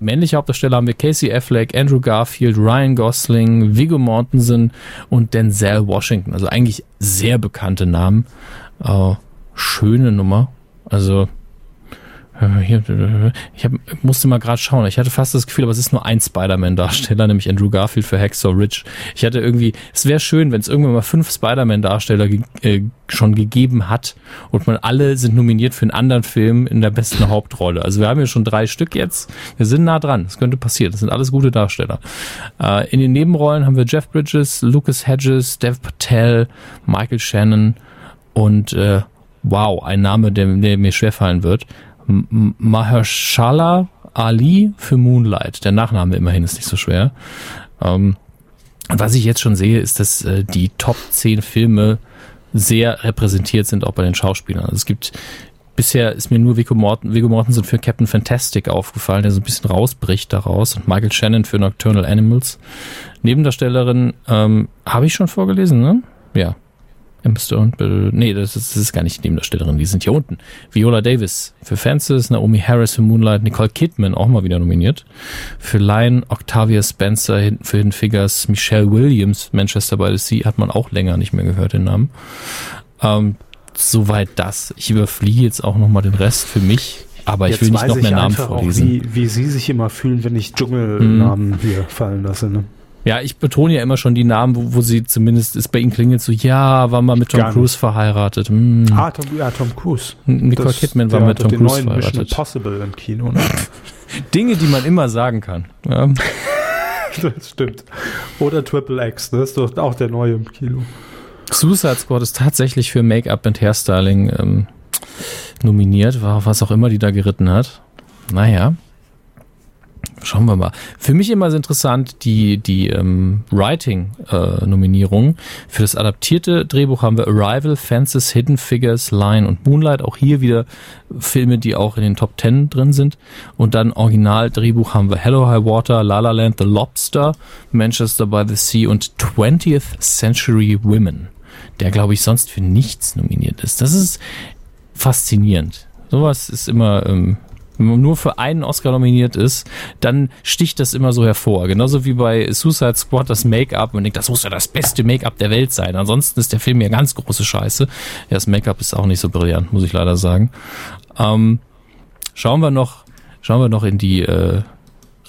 männliche Hauptdarsteller haben wir Casey Affleck, Andrew Garfield, Ryan Gosling, Viggo Mortensen und Denzel Washington. Also eigentlich sehr bekannte Namen. Äh, schöne Nummer. Also ich hab, musste mal gerade schauen. Ich hatte fast das Gefühl, aber es ist nur ein Spider-Man-Darsteller, nämlich Andrew Garfield für Hacksaw Ridge. Ich hatte irgendwie, es wäre schön, wenn es irgendwann mal fünf Spider-Man-Darsteller ge äh, schon gegeben hat und man alle sind nominiert für einen anderen Film in der besten Hauptrolle. Also wir haben ja schon drei Stück jetzt. Wir sind nah dran. Das könnte passieren. Das sind alles gute Darsteller. Äh, in den Nebenrollen haben wir Jeff Bridges, Lucas Hedges, Dev Patel, Michael Shannon und äh, wow, ein Name, der, der mir schwerfallen wird. Mahershala Ali für Moonlight. Der Nachname immerhin ist nicht so schwer. Ähm, was ich jetzt schon sehe, ist, dass äh, die Top 10 Filme sehr repräsentiert sind, auch bei den Schauspielern. Also es gibt bisher ist mir nur Viggo, Morten, Viggo Mortensen für Captain Fantastic aufgefallen, der so ein bisschen rausbricht daraus und Michael Shannon für Nocturnal Animals. Nebendarstellerin ähm, habe ich schon vorgelesen, ne? Ja, Emma Stone, nee, das ist, das ist gar nicht die Nebendarstellerin, die sind hier unten. Viola Davis für Fences, Naomi Harris für Moonlight, Nicole Kidman auch mal wieder nominiert. Für Lion, Octavia Spencer für Hidden Figures, Michelle Williams, Manchester by the Sea, hat man auch länger nicht mehr gehört, den Namen. Ähm, soweit das. Ich überfliege jetzt auch nochmal den Rest für mich. Aber ich jetzt will nicht noch mehr Namen vorlesen. Wie, wie Sie sich immer fühlen, wenn ich Dschungelnamen hm. hier fallen lasse. Ne? Ja, ich betone ja immer schon die Namen, wo, wo sie zumindest ist bei ihnen klingelt so, ja, war mal mit Tom Cruise verheiratet. Hm. Ah, Tom, ja, Tom Cruise. Nicole das, Kidman war mit Tom Cruise neuen verheiratet. Mission Impossible im Kino. Ne? Dinge, die man immer sagen kann. Ja. das stimmt. Oder Triple X, das ist doch auch der neue im Kino. Suicide Squad ist tatsächlich für Make-up und Hairstyling ähm, nominiert, war was auch immer die da geritten hat. Naja. Schauen wir mal. Für mich immer sehr interessant die, die ähm, Writing-Nominierung. Äh, Für das adaptierte Drehbuch haben wir Arrival, Fences, Hidden Figures, Line und Moonlight. Auch hier wieder Filme, die auch in den Top Ten drin sind. Und dann Original-Drehbuch haben wir Hello High Water, La La Land, The Lobster, Manchester by the Sea und 20th Century Women. Der, glaube ich, sonst für nichts nominiert ist. Das ist faszinierend. Sowas ist immer ähm, nur für einen Oscar nominiert ist, dann sticht das immer so hervor. Genauso wie bei Suicide Squad das Make-up. Man denkt, das muss ja das beste Make-up der Welt sein. Ansonsten ist der Film ja ganz große Scheiße. Ja, das Make-up ist auch nicht so brillant, muss ich leider sagen. Ähm, schauen wir noch, schauen wir noch in die äh,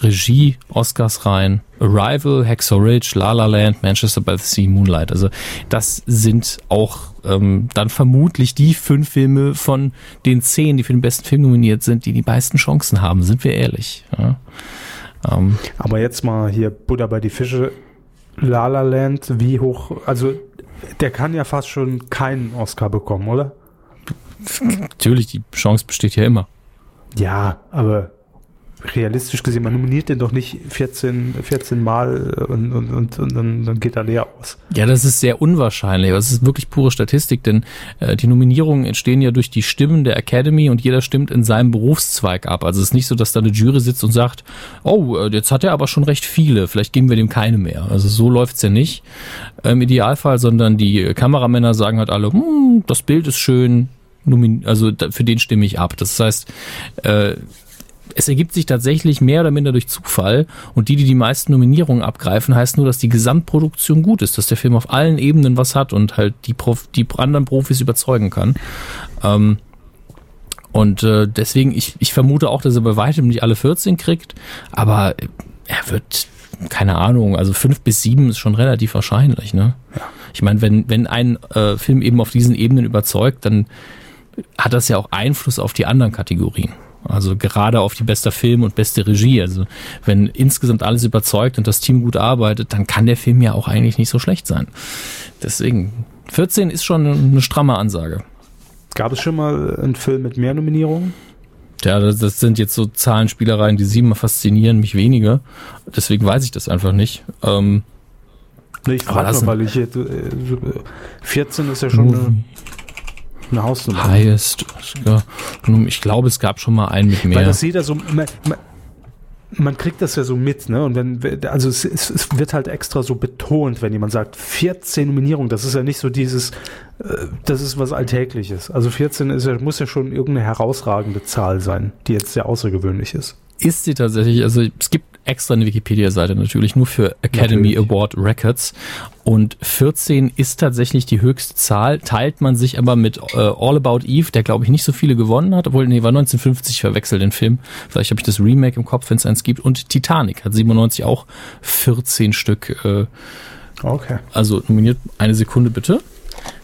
Regie Oscars rein. Arrival, Hacksaw Ridge, La La Land, Manchester by the Sea, Moonlight. Also das sind auch ähm, dann vermutlich die fünf Filme von den zehn, die für den besten Film nominiert sind, die die meisten Chancen haben, sind wir ehrlich. Ja. Ähm. Aber jetzt mal hier Buddha bei die Fische. La La Land, wie hoch, also der kann ja fast schon keinen Oscar bekommen, oder? Natürlich, die Chance besteht ja immer. Ja, aber realistisch gesehen, man nominiert den doch nicht 14, 14 Mal und, und, und, und dann, dann geht er leer aus. Ja, das ist sehr unwahrscheinlich. Das ist wirklich pure Statistik, denn äh, die Nominierungen entstehen ja durch die Stimmen der Academy und jeder stimmt in seinem Berufszweig ab. Also es ist nicht so, dass da eine Jury sitzt und sagt, oh, äh, jetzt hat er aber schon recht viele, vielleicht geben wir dem keine mehr. Also so läuft's ja nicht im Idealfall, sondern die Kameramänner sagen halt alle, hm, das Bild ist schön, also für den stimme ich ab. Das heißt, äh, es ergibt sich tatsächlich mehr oder minder durch Zufall und die, die die meisten Nominierungen abgreifen, heißt nur, dass die Gesamtproduktion gut ist, dass der Film auf allen Ebenen was hat und halt die, Prof die anderen Profis überzeugen kann. Ähm, und äh, deswegen, ich, ich vermute auch, dass er bei weitem nicht alle 14 kriegt, aber er wird keine Ahnung, also fünf bis sieben ist schon relativ wahrscheinlich, ne? Ja. Ich meine, wenn, wenn ein äh, Film eben auf diesen Ebenen überzeugt, dann hat das ja auch Einfluss auf die anderen Kategorien. Also gerade auf die beste Film und beste Regie. Also wenn insgesamt alles überzeugt und das Team gut arbeitet, dann kann der Film ja auch eigentlich nicht so schlecht sein. Deswegen, 14 ist schon eine stramme Ansage. Gab es schon mal einen Film mit mehr Nominierungen? Ja, das, das sind jetzt so Zahlenspielereien, die sieben faszinieren mich weniger. Deswegen weiß ich das einfach nicht. Ähm, Nee, ich frage nur, weil ich jetzt, äh, so, äh, 14 ist ja schon eine, eine Hausnummer. Highest. Ich glaube, es gab schon mal einen mit Weil mehr. das jeder so, man, man, man kriegt das ja so mit, ne? Und wenn, also es, es, es wird halt extra so betont, wenn jemand sagt 14 Nominierungen, das ist ja nicht so dieses, äh, das ist was Alltägliches. Also 14 ist ja, muss ja schon irgendeine herausragende Zahl sein, die jetzt sehr außergewöhnlich ist. ist sie tatsächlich, also es gibt extra eine Wikipedia-Seite natürlich nur für Academy Natürlich. Award Records und 14 ist tatsächlich die höchste Zahl, teilt man sich aber mit äh, All About Eve, der glaube ich nicht so viele gewonnen hat, obwohl, nee, war 1950 verwechselt den Film, vielleicht habe ich das Remake im Kopf, wenn es eins gibt und Titanic hat 97 auch 14 Stück, äh, Okay. also nominiert, eine Sekunde bitte.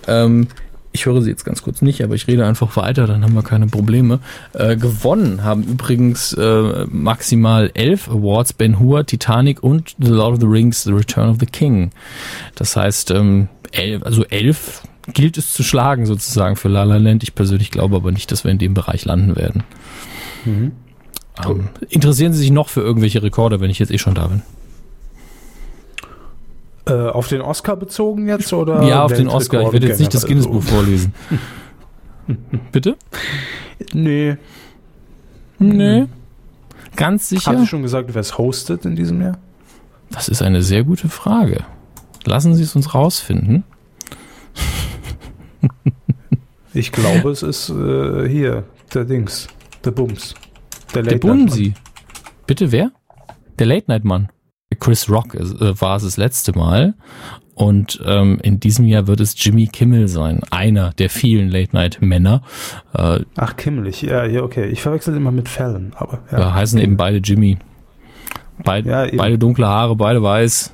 Ähm, ich höre sie jetzt ganz kurz nicht, aber ich rede einfach weiter, dann haben wir keine Probleme. Äh, gewonnen haben übrigens äh, maximal elf Awards, Ben Hur, Titanic und The Lord of the Rings, The Return of the King. Das heißt, ähm, elf, also elf gilt es zu schlagen sozusagen für La La Land. Ich persönlich glaube aber nicht, dass wir in dem Bereich landen werden. Mhm. Ähm, interessieren Sie sich noch für irgendwelche Rekorde, wenn ich jetzt eh schon da bin? Äh, auf den Oscar bezogen jetzt oder? ja, auf den Oscar. Ich werde jetzt nicht das? Guinness-Buch vorlesen. Bitte? Nee. Nee. Ganz sicher? Haben Sie schon gesagt, wer es hostet in diesem Jahr? Das ist eine sehr gute Frage. Lassen Sie es uns rausfinden. Ich glaube, es ist äh, hier, der Dings, der Bums. Der, Der Late Night Bumsi. Bitte wer? Der Late Night Mann. Chris Rock äh, war es das letzte Mal. Und ähm, in diesem Jahr wird es Jimmy Kimmel sein, einer der vielen Late Night Männer. Äh. Ach, Kimmelig. Ja, ja, okay. Ich verwechsel immer mit Fallon, aber ja. da heißen eben beide Jimmy. Beid, Ja, beide dunkle Haare, beide weiß.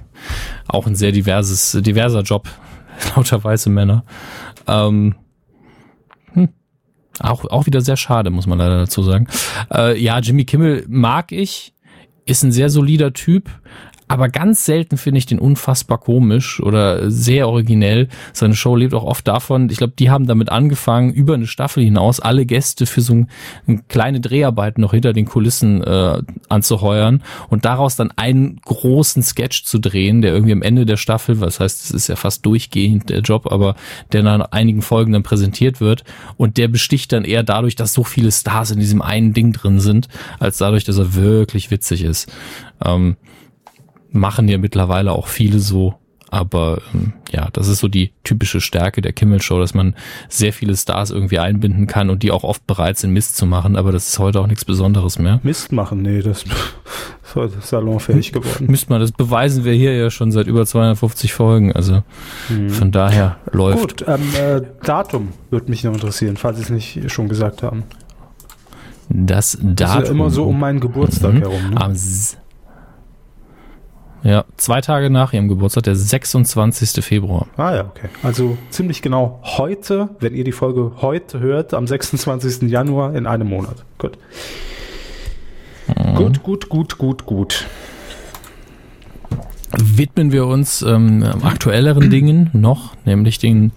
Auch ein sehr diverses, diverser Job. Lauter weiße Männer. Ähm, hm. Auch, auch wieder sehr schade, muss man leider dazu sagen. Äh, ja, Jimmy Kimmel mag ich, ist ein sehr solider Typ, aber ganz selten finde ich den unfassbar komisch oder sehr originell. Seine Show lebt auch oft davon, ich glaube, die haben damit angefangen, über eine Staffel hinaus alle Gäste für so ein, ein kleine Dreharbeiten noch hinter den Kulissen äh, anzuheuern und daraus dann einen großen Sketch zu drehen, der irgendwie am Ende der Staffel, was heißt, es ist ja fast durchgehend der Job, aber der nach einigen Folgen dann präsentiert wird und der besticht dann eher dadurch, dass so viele Stars in diesem einen Ding drin sind, als dadurch, dass er wirklich witzig ist. Ähm, machen ja mittlerweile auch viele so. Aber ähm, ja, das ist so die typische Stärke der Kimmel-Show, dass man sehr viele Stars irgendwie einbinden kann und die auch oft bereit sind, Mist zu machen. Aber das ist heute auch nichts Besonderes mehr. Mist machen, nee, das ist heute salonfähig geworden. Müsste man, das beweisen wir hier ja schon seit über 250 Folgen. Also von daher läuft. Gut, ähm, äh, Datum würde mich noch interessieren, falls Sie es nicht schon gesagt haben. Das Das ist Datum. ja immer so um meinen Geburtstag Mhm. herum. Ne? Am ja, zwei Tage nach ihrem Geburtstag, der 26. Februar. Ah ja, okay. Also ziemlich genau heute, wenn ihr die Folge heute hört, am 26. Januar in einem Monat. Gut. Mhm. Gut, gut, gut, gut, gut. widmen wir uns ähm, aktuelleren Dingen noch, nämlich den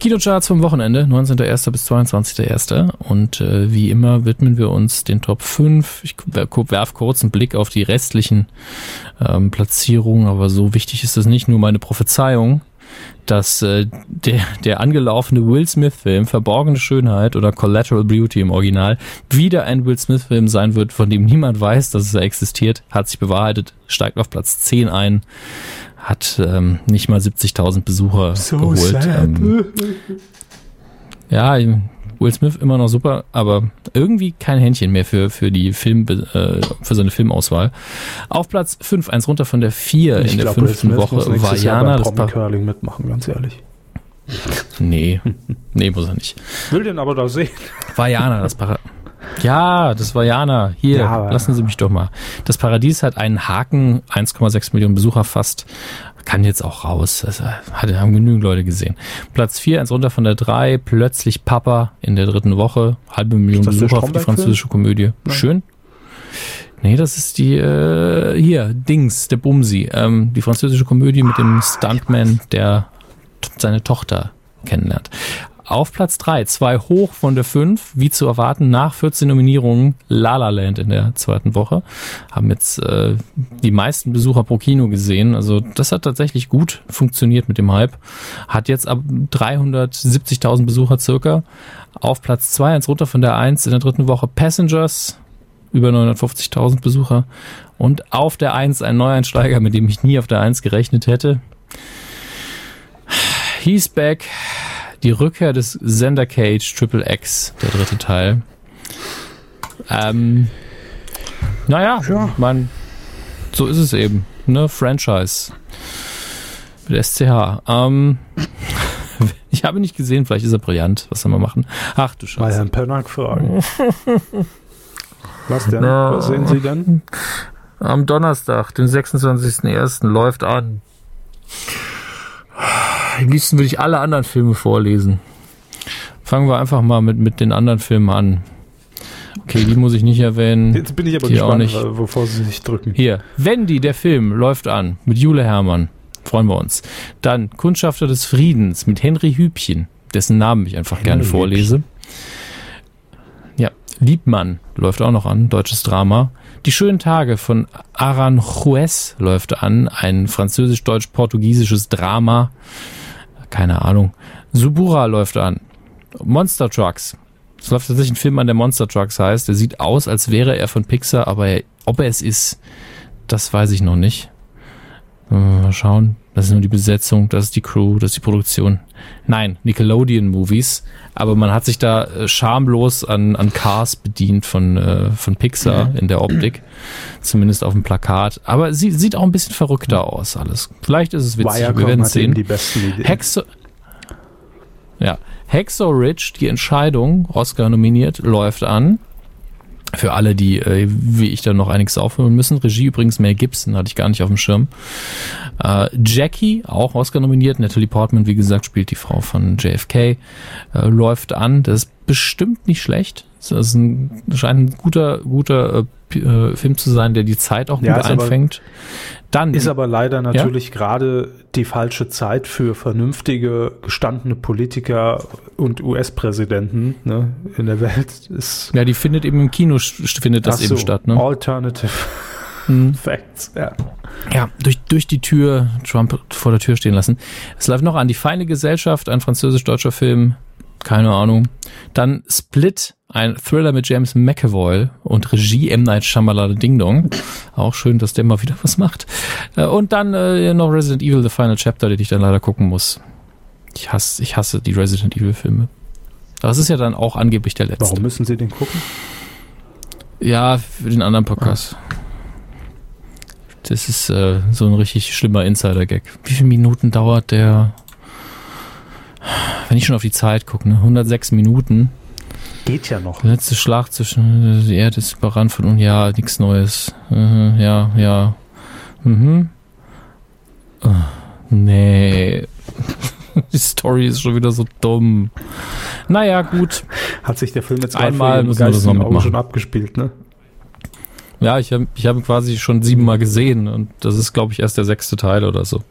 Kinocharts vom Wochenende, 19.01. bis 22.01. Und äh, wie immer widmen wir uns den Top 5. Ich werfe kurz einen Blick auf die restlichen ähm, Platzierungen, aber so wichtig ist das nicht. Nur meine Prophezeiung, dass äh, der, der angelaufene Will Smith-Film Verborgene Schönheit oder Collateral Beauty im Original wieder ein Will Smith-Film sein wird, von dem niemand weiß, dass er existiert, hat sich bewahrheitet, steigt auf Platz 10 ein, hat ähm, nicht mal 70.000 Besucher geholt. Ähm, ja, Will Smith immer noch super, aber irgendwie kein Händchen mehr für, für die Film, äh, für seine Filmauswahl. Auf Platz 5, eins runter von der 4 Ich in der glaub, Will fünften Woche, Vajana. beim Das Curling mitmachen, ganz ehrlich. nee, nee, muss er nicht. Will den aber da sehen. Vajana, das Para Ja, das war Jana. Hier, Ja, lassen Sie mich doch mal. Das Paradies hat einen Haken, 1,6 Millionen Besucher fast. Kann jetzt auch raus. Das hat, haben genügend Leute gesehen. Platz 4, eins runter von der 3. Plötzlich Papa in der dritten Woche. Halbe Million Besucher für die französische Komödie. Schön. Nee, das ist die, äh, hier, Dings, der Bumsi. Ähm, die französische Komödie mit dem Stuntman, der seine Tochter kennenlernt. Auf Platz 3, zwei hoch von der 5, wie zu erwarten, nach 14 Nominierungen La La Land in der zweiten Woche. Haben jetzt äh, die meisten Besucher pro Kino gesehen. Also das hat tatsächlich gut funktioniert mit dem Hype. Hat jetzt ab 370.000 Besucher circa. Auf Platz 2, eins runter von der 1 in der dritten Woche Passengers, über 950.000 Besucher. Und auf der 1 ein Neueinsteiger, mit dem ich nie auf der 1 gerechnet hätte. He's Back, die Rückkehr des Sender Cage Triple X, der dritte Teil. Ähm, naja, Ja. man, so ist es eben, ne? Franchise. Mit SCH. Ähm, ich habe ihn nicht gesehen, vielleicht ist er brillant. Was soll man machen? Ach du Mal Scheiße. Herrn Pennack fragen. Was denn? Ja. Was sehen Sie denn? Am Donnerstag, den 26.01. läuft an. Am liebsten würde ich alle anderen Filme vorlesen. Fangen wir einfach mal mit, mit den anderen Filmen an. Okay, die muss ich nicht erwähnen. Jetzt bin ich aber Die auch gespannt, nicht. äh, wovor Sie sich drücken. Hier, Wendy, der Film, läuft an mit Jule Hermann. Freuen wir uns. Dann Kundschafter des Friedens mit Henry Hübchen, dessen Namen ich einfach gerne Henry vorlese. Ja, Liebmann läuft auch noch an, deutsches Drama. Die schönen Tage von Aranjuez läuft an, ein französisch-deutsch-portugiesisches Drama. Keine Ahnung. Subura läuft an. Monster Trucks. Es läuft tatsächlich ein Film an, der Monster Trucks heißt. Der sieht aus, als wäre er von Pixar, aber er, ob er es ist, das weiß ich noch nicht. Äh, Mal schauen. Das ist nur die Besetzung, das ist die Crew, das ist die Produktion. Nein, Nickelodeon-Movies. Aber man hat sich da äh, schamlos an, an Cars bedient von, äh, von Pixar in der Optik. Zumindest auf dem Plakat. Aber sie sieht auch ein bisschen verrückter aus, alles. Vielleicht ist es witzig. Wir Wirecom werden eben sehen. die besten Ideen. Hexo ja, Hexo Ridge, die Entscheidung, Oscar nominiert, läuft an. Für alle, die äh, wie ich dann noch einiges aufholen müssen. Regie übrigens Mel Gibson, hatte ich gar nicht auf dem Schirm. Äh, Jackie, auch Oscar nominiert. Natalie Portman, wie gesagt, spielt die Frau von JFK. Äh, läuft an. Das ist bestimmt nicht schlecht. Das ist ein, scheint ein guter, guter äh, äh, Film zu sein, der die Zeit auch Ja, gut ist aber- einfängt. Dann Ist aber leider natürlich gerade die falsche Zeit für vernünftige, gestandene Politiker und US-Präsidenten ne, in der Welt. Ist ja, die findet eben im Kino findet das Ach eben so, statt. Ne? Alternative Mhm. Facts. Ja. Ja, durch, durch die Tür, Trump vor der Tür stehen lassen. Es läuft noch an die feine Gesellschaft, ein französisch-deutscher Film, keine Ahnung. Dann Split, ein Thriller mit James McAvoy und Regie M. Night Shyamalan Ding Dong. Auch schön, dass der mal wieder was macht. Äh, Und dann äh, noch Resident Evil, The Final Chapter, den ich dann leider gucken muss. Ich hasse, ich hasse die Resident Evil Filme. Das ist ja dann auch angeblich der letzte. Warum müssen Sie den gucken? Ja, für den anderen Podcast. Das ist äh, so ein richtig schlimmer Insider-Gag. Wie viele Minuten dauert der? Wenn ich schon auf die Zeit gucke, ne? 106 Minuten. Geht ja noch. Der letzte Schlag zwischen die Erde ist überrannt von und ja, nichts Neues. Mhm, ja, ja. Mhm. Oh, nee. Die Story ist schon wieder so dumm. Naja, gut. Hat sich der Film jetzt mal Einmal müssen wir das geistigen noch Auge mitmachen. schon abgespielt, ne? Ja, ich habe ich hab ihn quasi schon siebenmal gesehen und das ist, glaube ich, erst der sechste Teil oder so.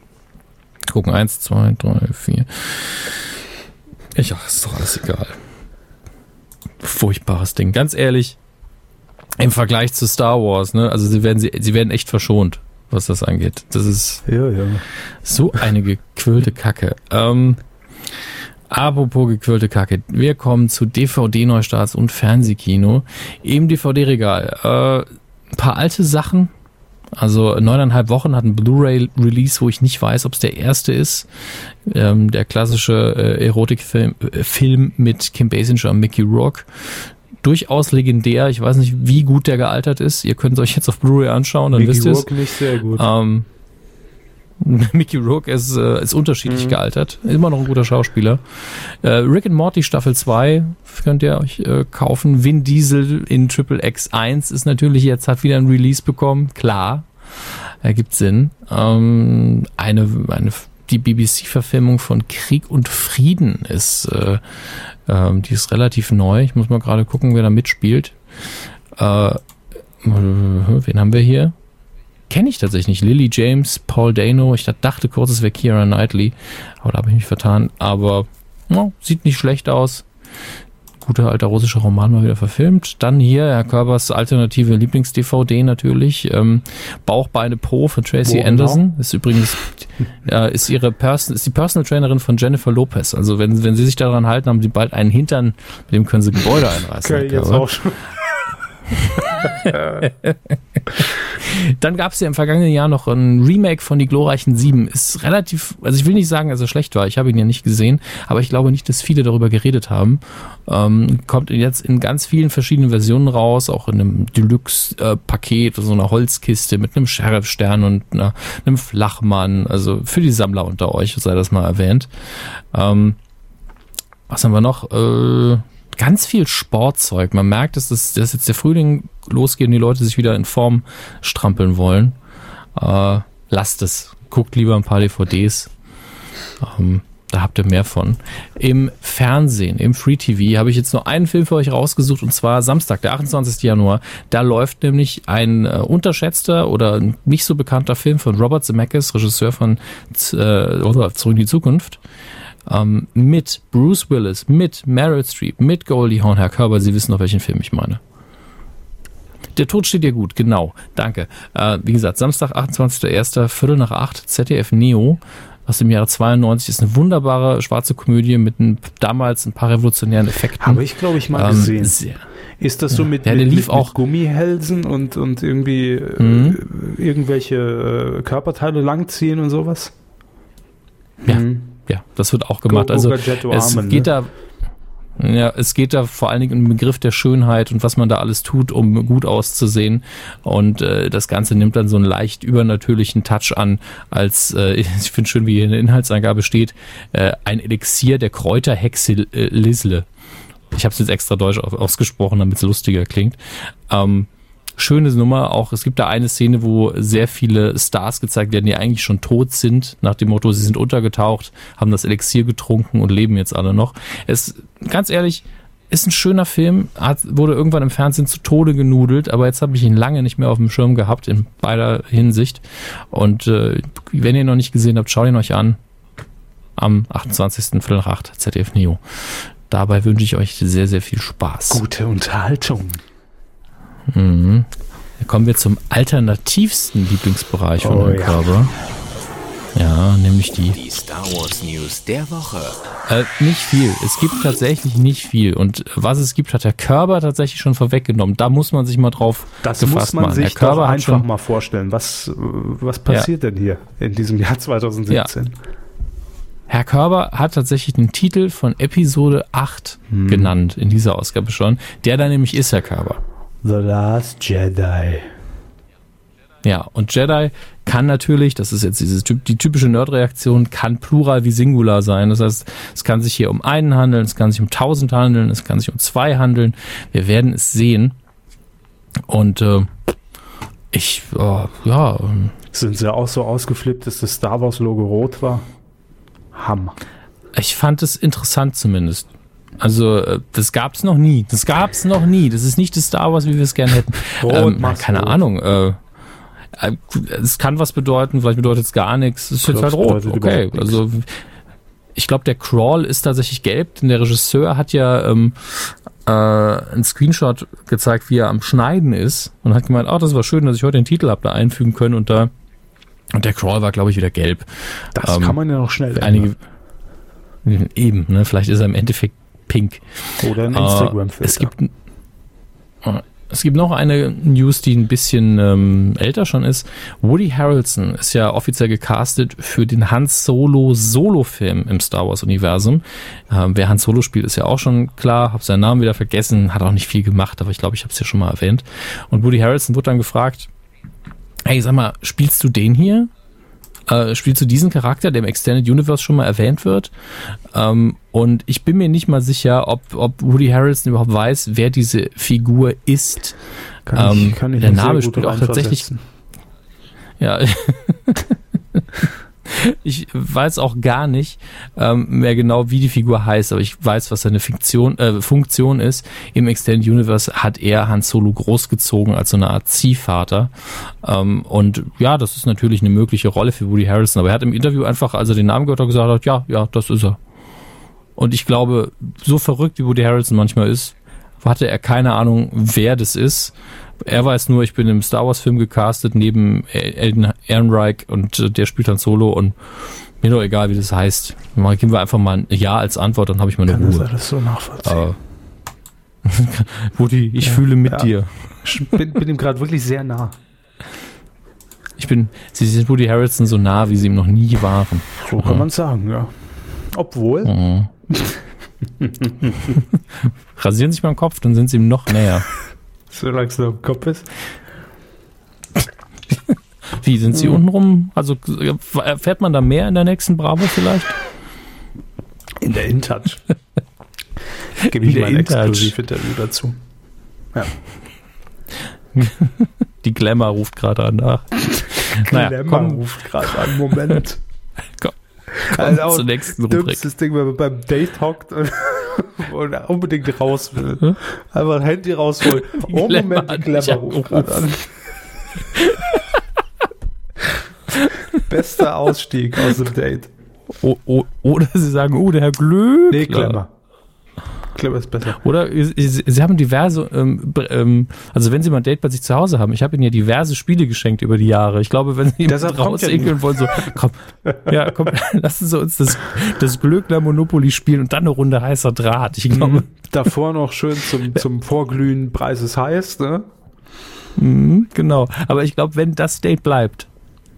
Gucken, eins, zwei, drei, vier. Ich, ach, ist doch alles egal. Furchtbares Ding. Ganz ehrlich, im Vergleich zu Star Wars, ne? Also sie werden, sie, sie werden echt verschont, was das angeht. Das ist Ja, ja. so eine gequirlte Kacke. Ähm, apropos gequirlte Kacke. Wir kommen zu DVD-Neustarts und Fernsehkino. Im DVD-Regal. Äh, ein paar alte Sachen. Also neuneinhalb Wochen hat ein Blu-ray-Release, wo ich nicht weiß, ob es der erste ist. Ähm, der klassische äh, Erotikfilm äh, Film mit Kim Basinger und Mickey Rourke. Durchaus legendär. Ich weiß nicht, wie gut der gealtert ist. Ihr könnt es euch jetzt auf Blu-ray anschauen, dann Mickey wisst ihr es. Nicht sehr gut. Ähm, Mickey Rourke ist, äh, ist unterschiedlich Mhm. gealtert. Immer noch ein guter Schauspieler. Äh, Rick and Morty Staffel 2 könnt ihr euch äh, kaufen. Vin Diesel in Triple X 1 ist natürlich jetzt, hat wieder ein Release bekommen. Klar. Ergibt Sinn. Ähm, eine, eine, die BBC-Verfilmung von Krieg und Frieden ist, äh, ähm, die ist relativ neu. Ich muss mal gerade gucken, wer da mitspielt. Äh, wen haben wir hier? Kenne ich tatsächlich nicht. Lily James, Paul Dano. Ich dachte kurz, es wäre Keira Knightley, aber da habe ich mich vertan. Aber ja, sieht nicht schlecht aus. Guter alter russischer Roman mal wieder verfilmt. Dann hier Herr Körbers alternative Lieblings-DVD natürlich. Ähm, Bauchbeine Pro von Tracy Wo genau? Anderson. Ist übrigens äh, ist ihre Person, ist die Personal Trainerin von Jennifer Lopez. Also wenn, wenn sie sich daran halten, haben sie bald einen Hintern, mit dem können sie Gebäude einreißen. Okay, jetzt auch schon. Dann gab es ja im vergangenen Jahr noch ein Remake von Die glorreichen Sieben. Ist relativ, also ich will nicht sagen, dass er schlecht war, ich habe ihn ja nicht gesehen, aber ich glaube nicht, dass viele darüber geredet haben. Ähm, kommt jetzt in ganz vielen verschiedenen Versionen raus, auch in einem Deluxe-Paket, so einer Holzkiste mit einem Sheriff-Stern und einer, einem Flachmann. Also für die Sammler unter euch sei das mal erwähnt. Ähm, was haben wir noch? Äh, ganz viel Sportzeug. Man merkt, dass, das, dass jetzt der Frühling losgeht und die Leute sich wieder in Form strampeln wollen. Äh, lasst es. Guckt lieber ein paar DVDs. Ähm, da habt ihr mehr von. Im Fernsehen, im Free TV, habe ich jetzt nur einen Film für euch rausgesucht und zwar Samstag, der 28. Januar. Da läuft nämlich ein äh, unterschätzter oder nicht so bekannter Film von Robert Zemeckis, Regisseur von äh, oder Zurück in die Zukunft ähm, mit Bruce Willis, mit Meryl Streep, mit Goldie Hawn, Herr Körber, Sie wissen noch, welchen Film ich meine. Der Tod steht dir gut, genau, danke. Äh, wie gesagt, Samstag, 28.01., Viertel nach acht, ZDF Neo aus dem Jahre 92 ist eine wunderbare schwarze Komödie mit ein, damals ein paar revolutionären Effekten. Habe ich, glaube ich, mal Ähm, gesehen. sehr- Ist das so mit, Ja, mit, lief mit, auch- mit Gummihälsen und, und irgendwie äh, Mhm. irgendwelche äh, Körperteile langziehen und sowas? Ja. Mhm. Ja, das wird auch gemacht. Go- also es Armen, geht ne? da ja, es geht da vor allen Dingen um den Begriff der Schönheit und was man da alles tut, um gut auszusehen. Und äh, das Ganze nimmt dann so einen leicht übernatürlichen Touch an, als äh, ich finde schön, wie hier in der Inhaltsangabe steht, äh, ein Elixier der Kräuterhexe äh, Lisle. Ich habe es jetzt extra deutsch au- ausgesprochen, damit es lustiger klingt. Ähm, schöne Nummer. Auch es gibt da eine Szene, wo sehr viele Stars gezeigt werden, die eigentlich schon tot sind, nach dem Motto, sie sind untergetaucht, haben das Elixier getrunken und leben jetzt alle noch. Es, ganz ehrlich, ist ein schöner Film, hat, wurde irgendwann im Fernsehen zu Tode genudelt, aber jetzt habe ich ihn lange nicht mehr auf dem Schirm gehabt, in beider Hinsicht. Und äh, wenn ihr ihn noch nicht gesehen habt, schaut ihn euch an. Am 28. Viertel nach 8, ZDF Neo. Dabei wünsche ich euch sehr, sehr viel Spaß. Gute Unterhaltung. Mhm. Dann kommen wir zum alternativsten Lieblingsbereich von Oh, Herrn ja. Körber. Ja, nämlich die. Die Star Wars News der Woche. Äh, nicht viel. Es gibt tatsächlich nicht viel. Und was es gibt, hat der Körber tatsächlich schon vorweggenommen. Da muss man sich mal drauf Das gefasst muss man machen. sich Herr Körber doch hat einfach schon, mal vorstellen. Was, was passiert denn hier in diesem Jahr 2017? Herr Körber hat tatsächlich den Titel von Episode 8 Hm. genannt in dieser Ausgabe schon. Der da nämlich ist Herr Körber. The Last Jedi. Ja, und Jedi kann natürlich, das ist jetzt diese, typ- die typische Nerd-Reaktion, kann Plural wie Singular sein. Das heißt, es kann sich hier um einen handeln, es kann sich um tausend handeln, es kann sich um zwei handeln. Wir werden es sehen. Und äh, ich, äh, ja, Sind sie auch so ausgeflippt, dass das Star Wars Logo rot war? Hammer. ich fand es interessant zumindest. Also, äh, das gab's noch nie. Das gab's noch nie. Das ist nicht das Star Wars, wie wir es gerne hätten. Rot ähm, keine rot. Ahnung. Äh, äh, es kann was bedeuten, vielleicht bedeutet es gar nichts. Es ist jetzt halt rot. Okay, also ich glaube, der Crawl ist tatsächlich gelb, denn der Regisseur hat ja ähm, äh, einen Screenshot gezeigt, wie er am Schneiden ist und hat gemeint, oh, das war schön, dass ich heute den Titel habe da einfügen können und da und der Crawl war, glaube ich, wieder gelb. Das Ähm, kann man ja noch schnell ändern. Einige eben, ne? Vielleicht ist er im Endeffekt pink. Oder ein Äh, Instagram-Filter. Es gibt, äh, es gibt noch eine News, die ein bisschen ähm, älter schon ist. Woody Harrelson ist ja offiziell gecastet für den Hans Solo Solo-Film im Star Wars-Universum. Ähm, wer Hans Solo spielt, ist ja auch schon klar. Hab seinen Namen wieder vergessen, hat auch nicht viel gemacht, aber ich glaube, ich habe es ja schon mal erwähnt. Und Woody Harrelson wurde dann gefragt, hey, sag mal, spielst du den hier? Äh, spielt zu diesem Charakter, der im Extended Universe schon mal erwähnt wird. Ähm, und ich bin mir nicht mal sicher, ob, ob Woody Harrelson überhaupt weiß, wer diese Figur ist. Kann ich, Ähm, kann ich der Name spielt auch tatsächlich. Ja. ich weiß auch gar nicht ähm, mehr genau, wie die Figur heißt, aber ich weiß, was seine Fiktion, äh, Funktion ist. Im Extended Universe hat er Han Solo großgezogen als so eine Art Ziehvater. Ähm, und ja, das ist natürlich eine mögliche Rolle für Woody Harrelson, aber er hat im Interview einfach, als er den Namen gehört hat, gesagt hat, ja, ja, das ist er. Und ich glaube, so verrückt wie Woody Harrelson manchmal ist, hatte er keine Ahnung, wer das ist. Er weiß nur, ich bin im Star Wars Film gecastet neben Elden Ehrenreich und äh, der spielt dann Solo und mir doch egal, wie das heißt. Mal geben wir einfach mal ein Ja als Antwort, dann habe ich meine Kann das Ruhe. alles so nachvollziehen. Woody, ich fühle mit ja. dir. Ich bin, bin ihm gerade wirklich sehr nah. Ich bin, sie sind Woody Harrelson so nah, wie sie ihm noch nie waren. So kann man sagen, ja. Obwohl, Mhm. Rasieren sich mal den Kopf, dann sind sie ihm noch näher. solange es noch im Kopf ist. Wie, sind sie untenrum? Also äh, erfährt man da mehr in der nächsten Bravo vielleicht? In der InTouch. Gebe ich mal ein. Exklusiv-Interview dazu. Ja. Die Glamour ruft gerade an. Ach. Naja, Dilemma komm, ruft gerade an. Moment. Komm, Also auch zur nächsten Rubrik. dümmstes Ding, wenn man beim Date hockt und, und unbedingt raus will. Einfach ein Handy rausholen. Oh, Moment, die mich ruft gerade an. Bester Ausstieg aus dem Date. O, o, oder sie sagen, oh, der Herr Glück. Nee, Glamour. Glamour ist besser. Oder sie, sie haben diverse, ähm, ähm, also wenn sie mal ein Date bei sich zu Hause haben, ich habe ihnen ja diverse Spiele geschenkt über die Jahre. Ich glaube, wenn sie ja rausekeln wollen, so, komm, ja, komm, lassen Sie uns das, das Glöckler Monopoly spielen und dann eine Runde heißer Draht. Ich glaube, Davor noch schön zum, zum Vorglühen Preis ist heiß, ne? mhm, genau. Aber ich glaube, wenn das Date bleibt,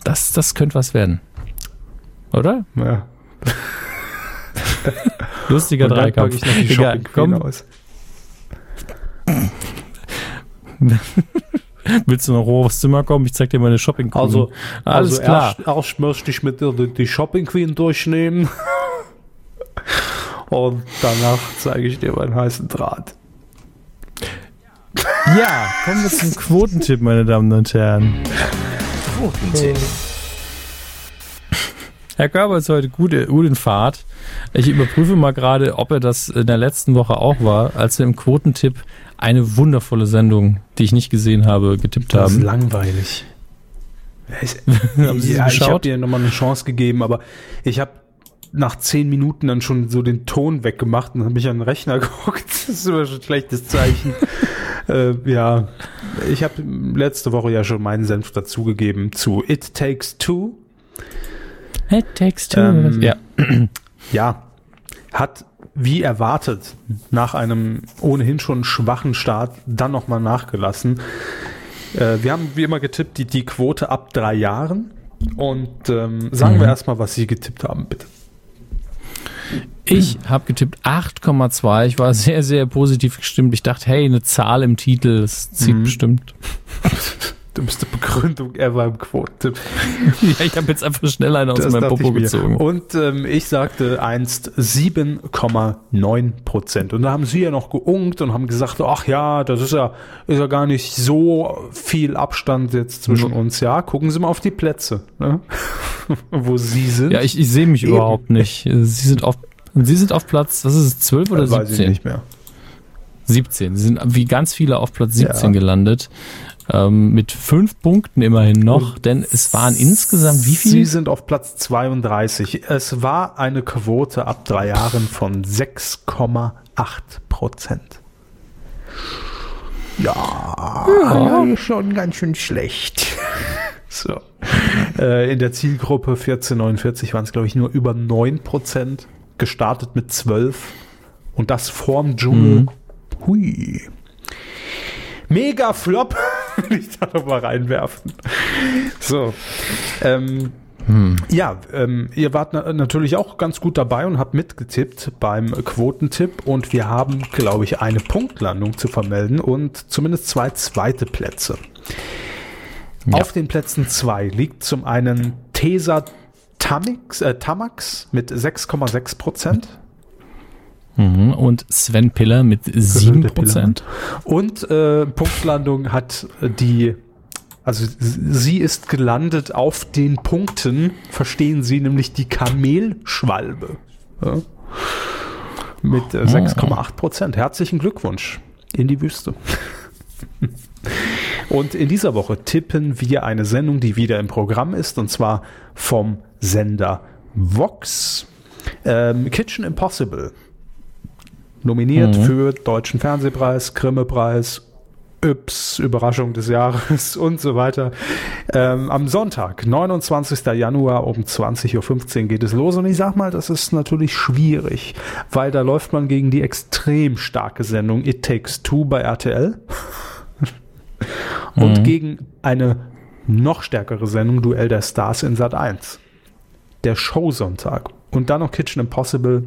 das, das könnte was werden. Oder? Ja. Lustiger Und dann packe Dreikampf. ich noch die Egal, Shopping komm, Queen aus. willst du noch hoch aufs Zimmer kommen? Ich zeig dir meine Shopping Queen. Also, alles also klar. Erst, erst möchte ich mit dir die, die Shopping Queen durchnehmen. Und danach zeige ich dir meinen heißen Draht. Ja, kommen wir zum Quotentipp, meine Damen und Herren. Quotentipp. Herr Körber ist heute gut, gut in Fahrt. Ich überprüfe mal gerade, ob er das in der letzten Woche auch war, als wir im Quotentipp eine wundervolle Sendung, die ich nicht gesehen habe, getippt Das ist haben. langweilig. Ich, Haben ja, ich habe dir nochmal eine Chance gegeben, aber ich habe nach zehn Minuten dann schon so den Ton weggemacht und habe mich an den Rechner geguckt. Das ist immer schon ein schlechtes Zeichen. äh, ja, ich habe letzte Woche ja schon meinen Senf dazugegeben zu It Takes Two. It takes two. Ähm, ja. Ja, hat wie erwartet nach einem ohnehin schon schwachen Start dann nochmal nachgelassen. Äh, wir haben wie immer getippt die, die Quote ab drei Jahren. Und ähm, sagen wir erstmal, was Sie getippt haben, bitte. Ich habe getippt 8,2. Ich war sehr, sehr positiv gestimmt. Ich dachte, hey, eine Zahl im Titel, das zieht Mhm. bestimmt. Dümmste Begründung ever im Quotentipp. ja, ich habe jetzt einfach schnell eine aus Das meinem Popo gezogen. Und ähm, ich sagte einst 7,9 Prozent. Und da haben sie ja noch geungt und haben gesagt, ach ja, das ist ja, ist ja gar nicht so viel Abstand jetzt zwischen uns. Ja, gucken Sie mal auf die Plätze, ne? wo Sie sind. Ja, ich, ich sehe mich Eben. überhaupt nicht. Sie sind auf, Sie sind auf Platz, was ist es, 12 oder Äh, weiß 17? ich nicht mehr. 17. Sie sind wie ganz viele auf Platz 17 Ja. gelandet. Ähm, mit fünf Punkten immerhin noch, denn es waren insgesamt wie Sie viel? sind auf Platz 32. Es war eine Quote ab drei Jahren von 6,8 Prozent. Ja, ja, schon ganz schön schlecht. So. Äh, in der Zielgruppe 1449 waren es, glaube ich, nur über 9 Prozent. Gestartet mit 12. Und das vorm Dschungel. Mhm. Hui. Mega Flop, ich da noch mal reinwerfen. So. Ähm, Ja, ähm, ihr wart na natürlich auch ganz gut dabei und habt mitgetippt beim Quotentipp und wir haben, glaube ich, eine Punktlandung zu vermelden und zumindest zwei zweite Plätze. Ja. Auf den Plätzen zwei liegt zum einen Tesa Tamix, äh, Tamax mit 6,6 Prozent. Mhm. Und Sven Piller mit 7%. Und äh, Punktlandung hat die, also sie ist gelandet auf den Punkten, verstehen Sie, nämlich die Kamelschwalbe. Ja? Mit äh, 6,8 Prozent. Herzlichen Glückwunsch in die Wüste. Und in dieser Woche tippen wir eine Sendung, die wieder im Programm ist, und zwar vom Sender Vox. Ähm, Kitchen Impossible. Nominiert Mhm. für Deutschen Fernsehpreis, Grimme-Preis, Yps, Überraschung des Jahres und so weiter. Ähm, am Sonntag, 29. Januar um 20.15 Uhr geht es los und ich sag mal, das ist natürlich schwierig, weil da läuft man gegen die extrem starke Sendung It Takes Two bei RTL und Mhm. gegen eine noch stärkere Sendung Duell der Stars in Sat 1. Der Showsonntag. Und dann noch Kitchen Impossible.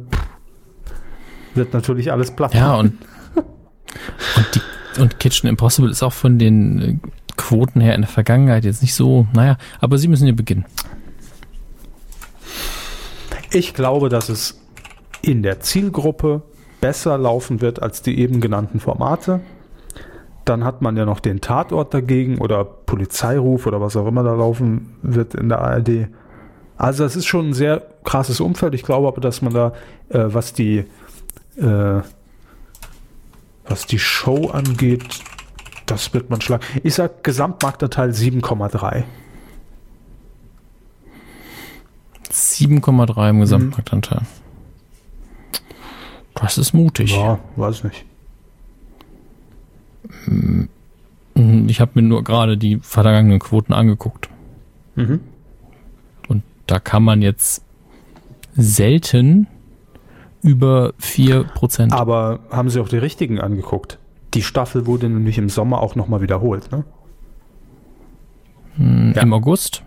Wird natürlich alles platt. Ja, und, und, die, und Kitchen Impossible ist auch von den äh, Quoten her in der Vergangenheit jetzt nicht so, naja, aber sie müssen ja beginnen. Ich glaube, dass es in der Zielgruppe besser laufen wird als die eben genannten Formate. Dann hat man ja noch den Tatort dagegen oder Polizeiruf oder was auch immer da laufen wird in der ARD. Also es ist schon ein sehr krasses Umfeld. Ich glaube aber, dass man da, äh, was die äh, was die Show angeht, das wird man schlagen. Ich sag Gesamtmarktanteil 7,3. 7,3 im Gesamtmarktanteil. Das ist mutig. Ja, weiß nicht. Mhm, Ich habe mir nur gerade die vergangenen Quoten angeguckt. Mhm. Und da kann man jetzt selten über 4%. Aber haben Sie auch die richtigen angeguckt? Die Staffel wurde nämlich im Sommer auch nochmal wiederholt, ne? ja. Im August?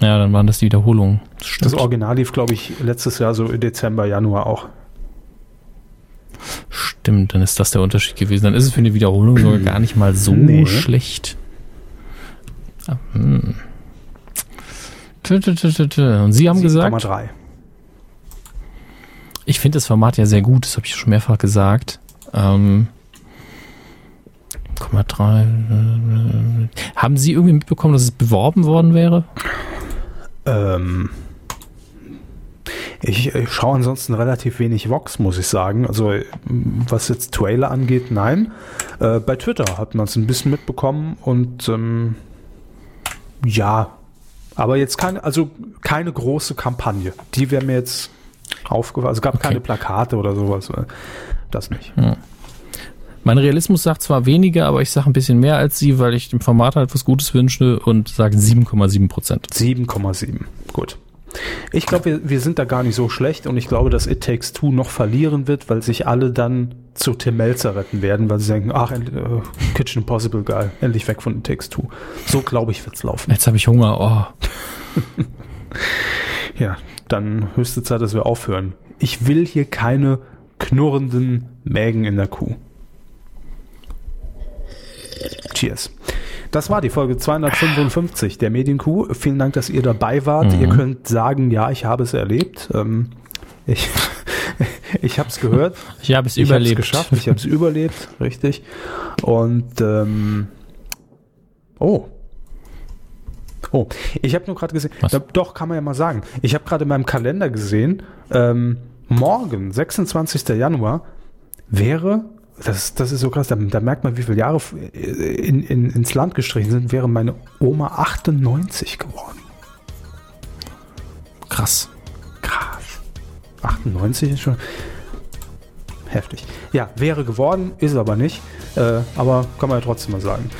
Ja, dann waren das die Wiederholungen. Das Das. Original lief, glaube ich, letztes Jahr so im Dezember, Januar auch. Stimmt, dann ist das der Unterschied gewesen. Dann ist es für eine Wiederholung sogar gar nicht mal so Nee. schlecht. Ah, hm. Und Sie haben gesagt, 7,3. Ich finde das Format ja sehr gut, das habe ich schon mehrfach gesagt. Ähm, 0,3. äh, Haben Sie irgendwie mitbekommen, dass es beworben worden wäre? Ähm, ich, ich schaue ansonsten relativ wenig Vox, muss ich sagen. Also äh, was jetzt Trailer angeht, nein. Äh, bei Twitter hat man es ein bisschen mitbekommen und ähm, ja, aber jetzt keine, also keine große Kampagne. Die wäre mir jetzt aufgefallen. Also es gab Okay. keine Plakate oder sowas. äh, Das nicht. Mein Realismus sagt zwar weniger, aber ich sage ein bisschen mehr als Sie, weil ich dem Format halt was Gutes wünsche und sage 7,7 Prozent. 7,7. Gut. Ich glaube, wir, wir sind da gar nicht so schlecht und ich glaube, dass It Takes Two noch verlieren wird, weil sich alle dann zu Tim Melzer retten werden, weil sie denken, ach, äh, Kitchen Impossible, geil, endlich weg von It Takes Two. So, glaube ich, wird's laufen. Jetzt habe ich Hunger. Oh. Ja, dann höchste Zeit, dass wir aufhören. Ich will hier keine knurrenden Mägen in der Kuh. Cheers. Das war die Folge 255 der Medienkuh. Vielen Dank, dass ihr dabei wart. Mhm. Ihr könnt sagen, ja, ich habe es erlebt. Ähm, ich ich habe es gehört. Ich habe es Ich habe es überlebt. geschafft. Ich habe es überlebt, richtig. Und ähm, oh. Oh, ich habe nur gerade gesehen, da, doch kann man ja mal sagen, ich habe gerade in meinem Kalender gesehen, ähm, morgen, 26. Januar, wäre, das, das ist so krass, da, da merkt man, wie viele Jahre in, in, ins Land gestrichen sind, wäre meine Oma 98 geworden. Krass. Krass. 98 ist schon heftig. Ja, wäre geworden, ist aber nicht. Äh, aber kann man ja trotzdem mal sagen.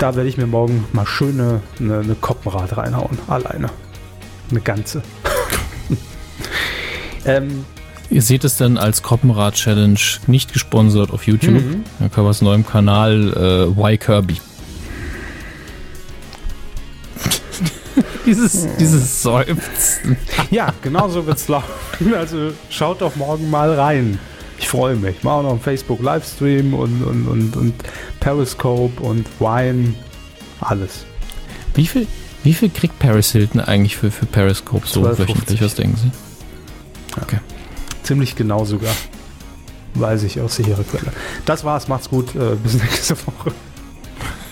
Da werde ich mir morgen mal schöne eine, eine Koppenrad reinhauen. Alleine. Eine ganze. ähm, Ihr seht es dann als Koppenrad-Challenge nicht gesponsert auf YouTube. Mhm. Dann können wir es neuem Kanal äh, Y Kirby. dieses, dieses Seufzen. ja, genau so wird es laufen. Also schaut doch morgen mal rein. Ich freue mich. Machen noch einen Facebook-Livestream und, und, und, und Periscope und Wine. Alles. Wie viel, Wie viel kriegt Paris Hilton eigentlich für, für Periscope so 12,50. wöchentlich? Was denken Sie? Okay. Ziemlich genau sogar. Weiß ich aus sicherer Quelle. Das war's, macht's gut, äh, bis nächste Woche.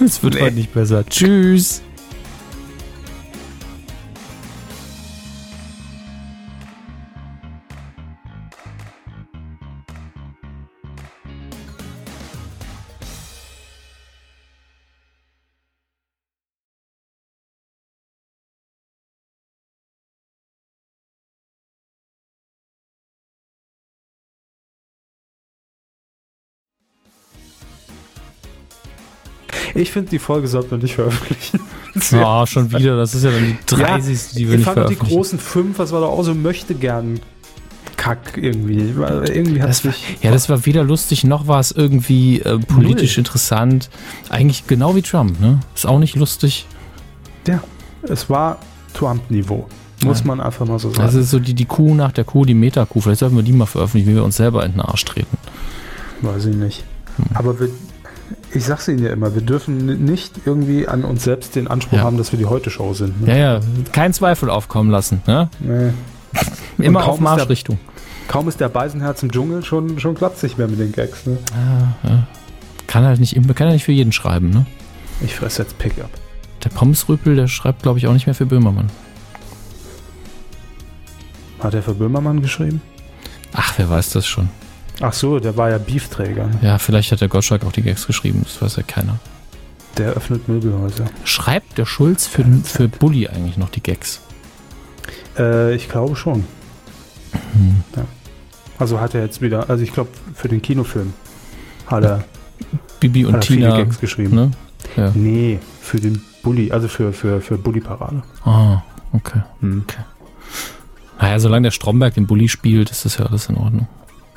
Es wird Nee. heute nicht besser. Tschüss. Ich finde, die Folge sollte man nicht veröffentlichen. Ah, schon wieder. Das ist ja dann die 30. die wir ich nicht fand die großen fünf, das war doch auch so möchte gern Kack irgendwie. Irgendwie hat Das sich. ja, das war weder lustig noch war es irgendwie äh, politisch Null. interessant. Eigentlich genau wie Trump, ne? Ist auch nicht lustig. Ja, es war Trump-Niveau. Muss Ja. man einfach mal so sagen. Das ist so die, die Kuh nach der Kuh, die Meta-Kuh. Vielleicht sollten wir die mal veröffentlichen, wie wir uns selber in den Arsch treten. Weiß ich nicht. Hm. Aber wir, ich sag's Ihnen ja immer, wir dürfen nicht irgendwie an uns selbst den Anspruch Ja. haben, dass wir die Heute-Show sind. Ne? Ja, ja, kein Zweifel aufkommen lassen, ne? Nee. Immer kaum auf ist der- Marschrichtung. Kaum ist der Beisenherz im Dschungel, schon, schon klappt's nicht mehr mit den Gags. Ne? Kann halt nicht, kann ja nicht für jeden schreiben, ne? Ich fress jetzt Pickup. Der Pommesrüpel, der schreibt, glaube ich, auch nicht mehr für Böhmermann. Hat er für Böhmermann geschrieben? Ach, wer weiß das schon. Ach so, der war ja Beefträger. Ne? Ja, vielleicht hat der Gottschalk auch die Gags geschrieben, das weiß ja keiner. Der öffnet Möbelhäuser. Schreibt der Schulz für, für Bully eigentlich noch die Gags? Äh, ich glaube schon. Hm. Ja. Also hat er jetzt wieder, also ich glaube für den Kinofilm hat er, Bibi und Tina, Gags geschrieben. ne? Ja. Nee, für den Bulli, also für, für, für Bulli-Parade. Ah, okay. Hm. Naja, solange der Stromberg den Bully spielt, ist das ja alles in Ordnung.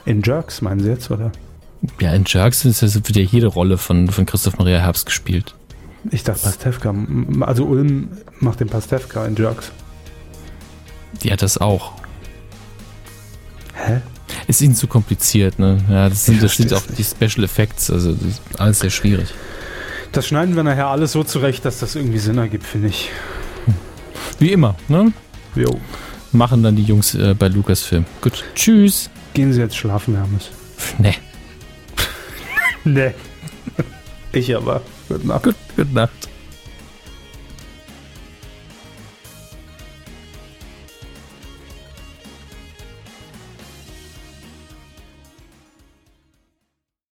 In Jerks meinen Sie jetzt, oder? Ja, in Jerks ist ja, wird ja jede Rolle von, von Christoph Maria Herbst gespielt. Ich dachte Pastewka. Also Ulm macht den Pastewka in Jerks. Die hat das auch. Hä? Ist ihnen zu kompliziert, ne? Ja, das sind, das sind auch versteh's die Special Effects, also das ist alles sehr schwierig. Das schneiden wir nachher alles so zurecht, dass das irgendwie Sinn ergibt, finde ich. Wie immer, ne? Jo. Machen dann die Jungs äh, bei Lucasfilm. Gut. Tschüss. Gehen Sie jetzt schlafen, Hermes. Ne. Nee. ich aber. Gute Nacht. Gut, gute Nacht.